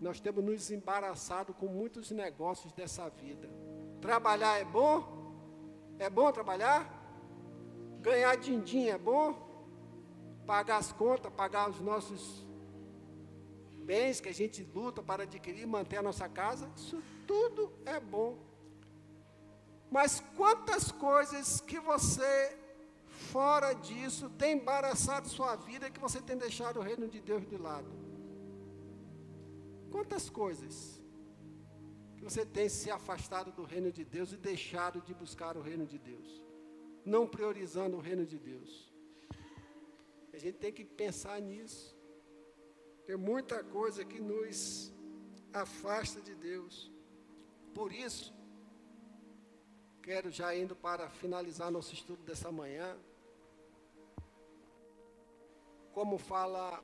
nós temos nos embaraçado com muitos negócios dessa vida. Trabalhar é bom? É bom trabalhar? Ganhar din-din é bom? Pagar as contas, pagar os nossos bens que a gente luta para adquirir, manter a nossa casa, isso tudo é bom. Mas quantas coisas que você, fora disso, tem embaraçado sua vida que você tem deixado o reino de Deus de lado? Quantas coisas que você tem se afastado do reino de Deus e deixado de buscar o reino de Deus, não priorizando o reino de Deus? A gente tem que pensar nisso. Tem muita coisa que nos afasta de Deus. Por isso, quero já indo para finalizar nosso estudo dessa manhã, como fala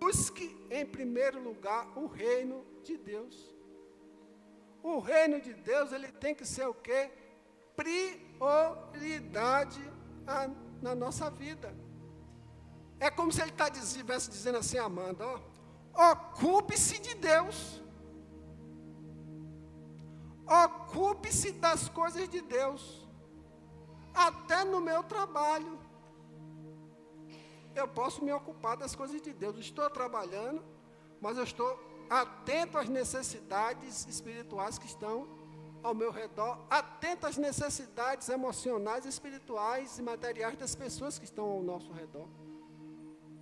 Busque em primeiro lugar o reino de Deus. O reino de Deus, ele tem que ser o quê? Prioridade a, na nossa vida. É como se ele tá, estivesse dizendo assim, Amanda, ó, ocupe-se de Deus. Ocupe-se das coisas de Deus. Até no meu trabalho eu posso me ocupar das coisas de Deus. Estou trabalhando, mas eu estou atento às necessidades espirituais que estão ao meu redor, atento às necessidades emocionais, espirituais e materiais das pessoas que estão ao nosso redor.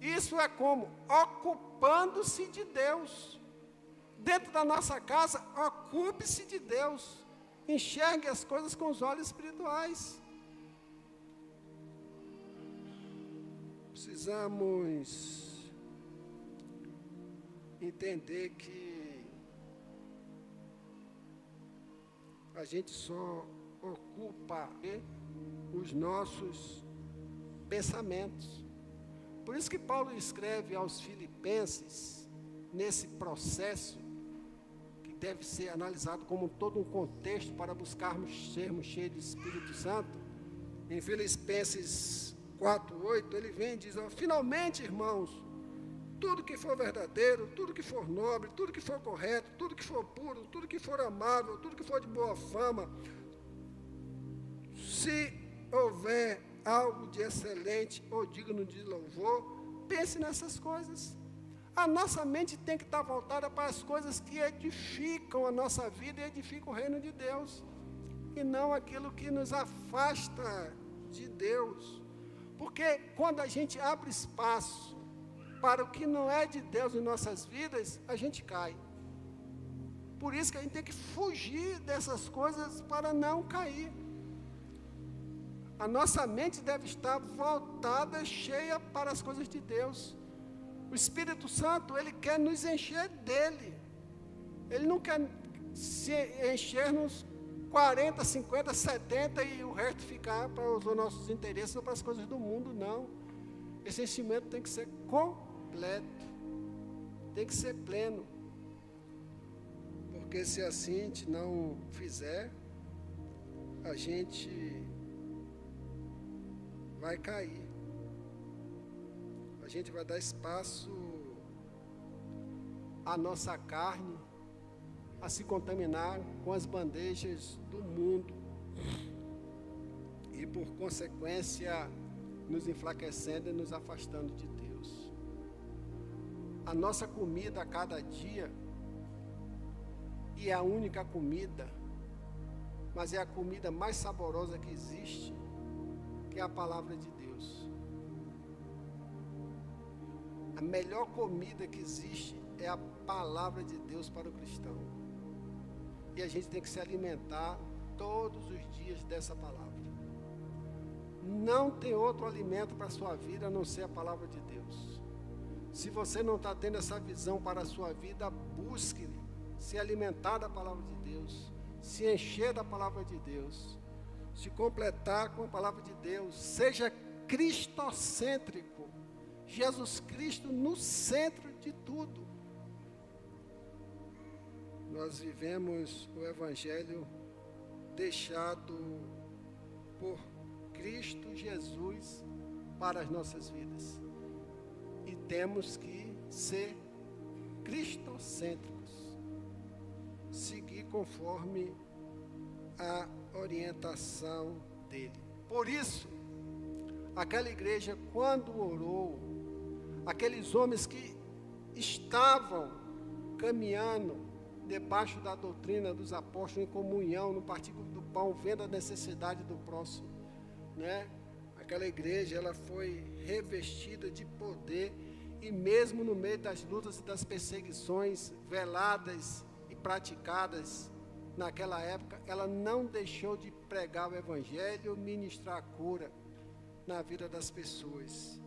Isso é como? Ocupando-se de Deus. Dentro da nossa casa, ocupe-se de Deus. Enxergue as coisas com os olhos espirituais. precisamos entender que a gente só ocupa os nossos pensamentos. Por isso que Paulo escreve aos Filipenses, nesse processo, deve ser analisado como todo um contexto para buscarmos sermos cheios do Espírito Santo, em Filipenses 4, 8, ele vem e diz: finalmente, irmãos, tudo que for verdadeiro, tudo que for nobre, tudo que for correto, tudo que for puro, tudo que for amável, tudo que for de boa fama, se houver algo de excelente ou digno de louvor, pense nessas coisas. A nossa mente tem que estar voltada para as coisas que edificam a nossa vida e edificam o reino de Deus, e não aquilo que nos afasta de Deus. Porque quando a gente abre espaço para o que não é de Deus em nossas vidas, a gente cai. Por isso que a gente tem que fugir dessas coisas para não cair. A nossa mente deve estar voltada, cheia para as coisas de Deus. O Espírito Santo, ele quer nos encher dele. Ele não quer se encher nos 40, 50, 70 e o resto ficar para os nossos interesses ou para as coisas do mundo, não. Esse enchimento tem que ser completo, tem que ser pleno. Porque se assim a gente não fizer, a gente vai cair. Gente vai dar espaço à nossa carne a se contaminar com as bandejas do mundo e, por consequência, nos enfraquecendo e nos afastando de Deus. A nossa comida a cada dia e é a única comida, mas é a comida mais saborosa que existe, que é a palavra de Deus. A melhor comida que existe é a palavra de Deus para o cristão. E a gente tem que se alimentar todos os dias dessa palavra. Não tem outro alimento para a sua vida a não ser a palavra de Deus. Se você não está tendo essa visão para a sua vida, busque se alimentar da palavra de Deus, se encher da palavra de Deus, se completar com a palavra de Deus, seja cristocêntrico, Jesus Cristo no centro de tudo. Nós vivemos o Evangelho deixado por Cristo Jesus para as nossas vidas. E temos que ser cristocêntricos seguir conforme a orientação dele. Por isso, aquela igreja, quando orou, aqueles homens que estavam caminhando debaixo da doutrina dos apóstolos em comunhão, no partículo do pão, vendo a necessidade do próximo, né? Aquela igreja, ela foi revestida de poder e mesmo no meio das lutas e das perseguições veladas praticadas naquela época, ela não deixou de pregar o Evangelho, ministrar a cura na vida das pessoas.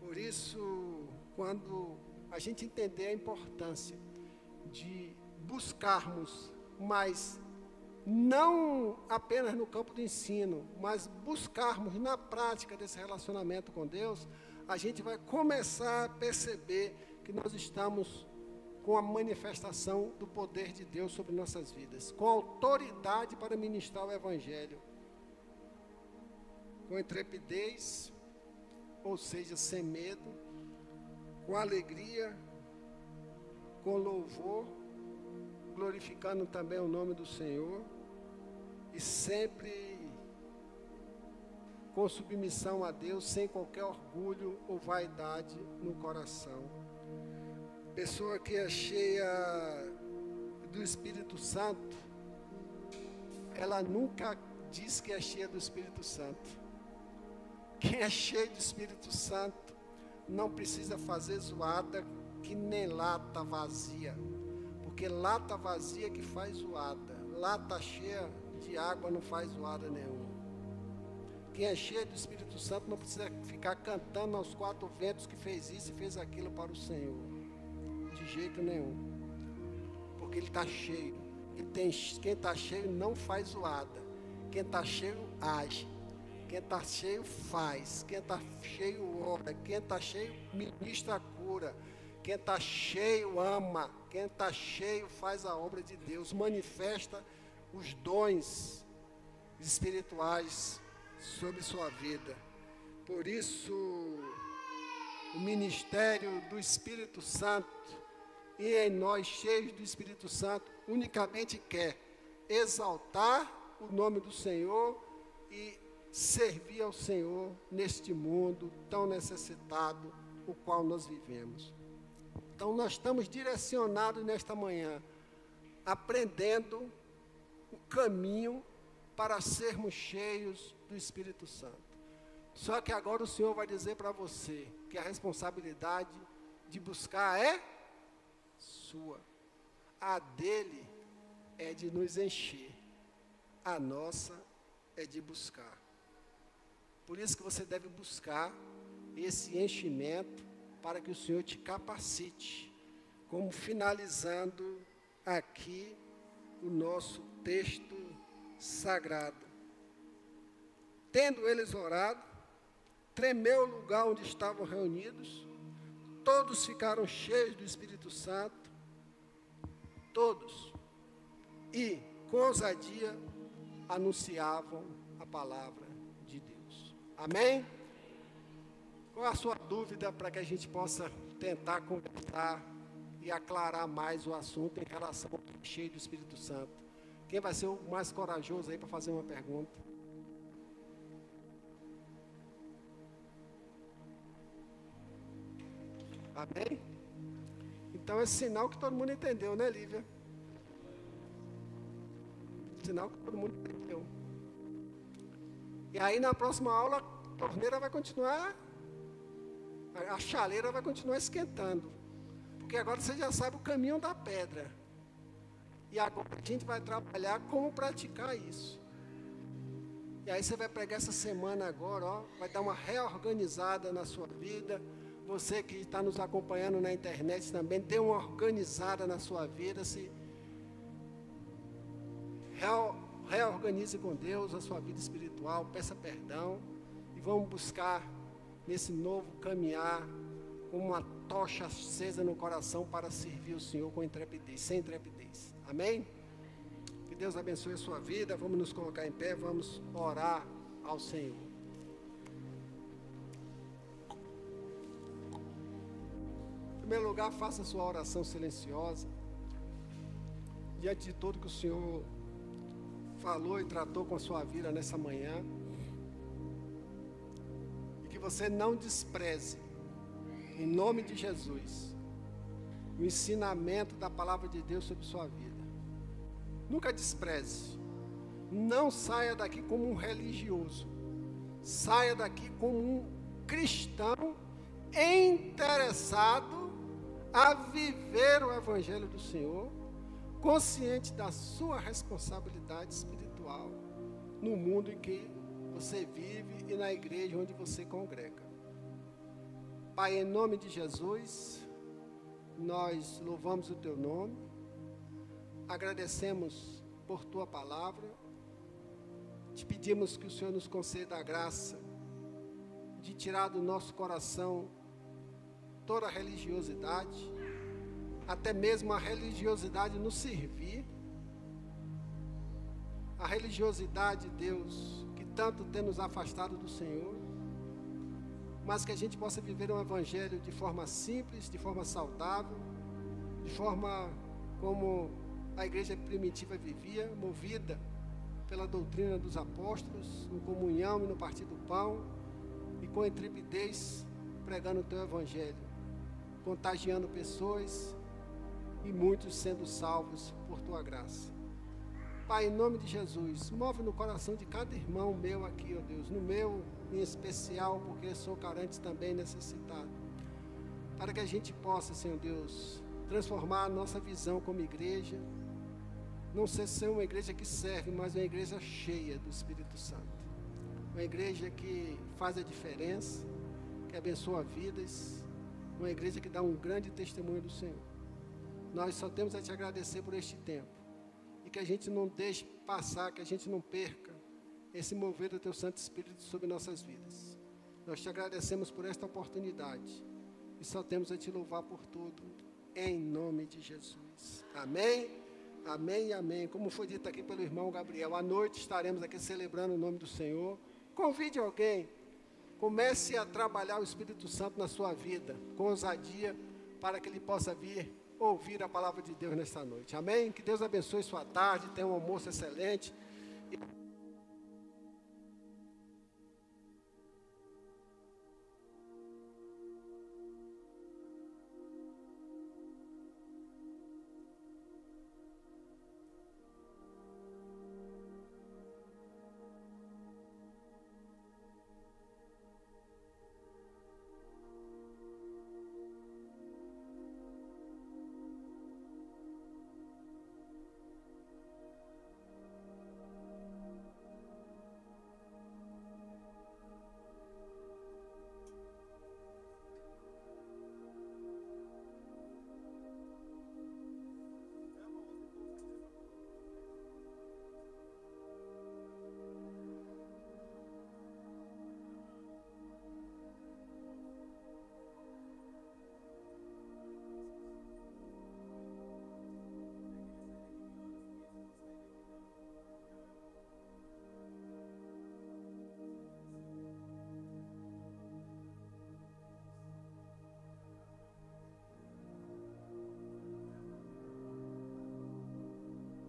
Por isso, quando a gente entender a importância de buscarmos mais, não apenas no campo do ensino, mas buscarmos na prática desse relacionamento com Deus, a gente vai começar a perceber que nós estamos com a manifestação do poder de Deus sobre nossas vidas, com autoridade para ministrar o Evangelho, com intrepidez, ou seja, sem medo, com alegria, com louvor, glorificando também o nome do Senhor e sempre com submissão a Deus, sem qualquer orgulho ou vaidade no coração. Pessoa que é cheia do Espírito Santo, ela nunca diz que é cheia do Espírito Santo. Quem é cheio do Espírito Santo não precisa fazer zoada que nem lata vazia, porque lata vazia que faz zoada, lata cheia de água não faz zoada nenhuma. Quem é cheio do Espírito Santo não precisa ficar cantando aos quatro ventos que fez isso e fez aquilo para o Senhor de jeito nenhum. Porque ele está cheio. Tem, quem está cheio não faz zoada. Quem está cheio age. Quem está cheio faz. Quem está cheio ora. Quem está cheio ministra a cura. Quem está cheio ama. Quem está cheio faz a obra de Deus. Manifesta os dons espirituais sobre sua vida. Por isso, o ministério do Espírito Santo e em nós, cheios do Espírito Santo, unicamente quer exaltar o nome do Senhor e servir ao Senhor neste mundo tão necessitado, o qual nós vivemos. Então, nós estamos direcionados nesta manhã, aprendendo o caminho para sermos cheios do Espírito Santo. Só que agora o Senhor vai dizer para você que a responsabilidade de buscar é sua. A dele é de nos encher. A nossa é de buscar. Por isso que você deve buscar esse enchimento para que o Senhor te capacite. Como finalizando aqui o nosso texto sagrado. Tendo eles orado, tremeu o lugar onde estavam reunidos, todos ficaram cheios do Espírito Santo, todos, e com ousadia anunciavam a palavra. Amém? Qual a sua dúvida para que a gente possa tentar conversar e aclarar mais o assunto em relação ao cheio do Espírito Santo? Quem vai ser o mais corajoso aí para fazer uma pergunta? Amém? Então é sinal que todo mundo entendeu, né, Lívia? Sinal que todo mundo entendeu. E aí na próxima aula a torneira vai continuar, a chaleira vai continuar esquentando. Porque agora você já sabe o caminho da pedra. E agora a gente vai trabalhar como praticar isso. E aí você vai pegar essa semana agora, ó, vai dar uma reorganizada na sua vida você que está nos acompanhando na internet também, dê uma organizada na sua vida, se reorganize com Deus a sua vida espiritual, peça perdão e vamos buscar nesse novo caminhar uma tocha acesa no coração para servir o Senhor com intrepidez, sem intrepidez. Amém? Que Deus abençoe a sua vida. Vamos nos colocar em pé, vamos orar ao Senhor. primeiro lugar, faça sua oração silenciosa. Diante de tudo que o Senhor falou e tratou com a sua vida nessa manhã. E que você não despreze, em nome de Jesus, o ensinamento da palavra de Deus sobre sua vida. Nunca despreze. Não saia daqui como um religioso. Saia daqui como um cristão interessado a viver o Evangelho do Senhor, consciente da sua responsabilidade espiritual no mundo em que você vive e na igreja onde você congrega. Pai, em nome de Jesus, nós louvamos o teu nome, agradecemos por tua palavra, te pedimos que o Senhor nos conceda a graça de tirar do nosso coração toda religiosidade, até mesmo a religiosidade nos servir. A religiosidade, Deus, que tanto tem nos afastado do Senhor, mas que a gente possa viver um evangelho de forma simples, de forma saudável, de forma como a igreja primitiva vivia, movida pela doutrina dos apóstolos, em comunhão e no partir do pão, e com intrepidez pregando o teu evangelho contagiando pessoas e muitos sendo salvos por tua graça. Pai, em nome de Jesus, move no coração de cada irmão meu aqui, ó Deus, no meu em especial, porque sou carente também necessitado. Para que a gente possa, Senhor Deus, transformar a nossa visão como igreja, não ser ser uma igreja que serve, mas uma igreja cheia do Espírito Santo. Uma igreja que faz a diferença, que abençoa vidas, uma igreja que dá um grande testemunho do Senhor. Nós só temos a te agradecer por este tempo. E que a gente não deixe passar, que a gente não perca esse mover do teu Santo Espírito sobre nossas vidas. Nós te agradecemos por esta oportunidade. E só temos a te louvar por tudo, em nome de Jesus. Amém? Amém amém. Como foi dito aqui pelo irmão Gabriel, à noite estaremos aqui celebrando o nome do Senhor. Convide alguém Comece a trabalhar o Espírito Santo na sua vida, com ousadia, para que ele possa vir ouvir a palavra de Deus nesta noite. Amém? Que Deus abençoe sua tarde, tenha um almoço excelente.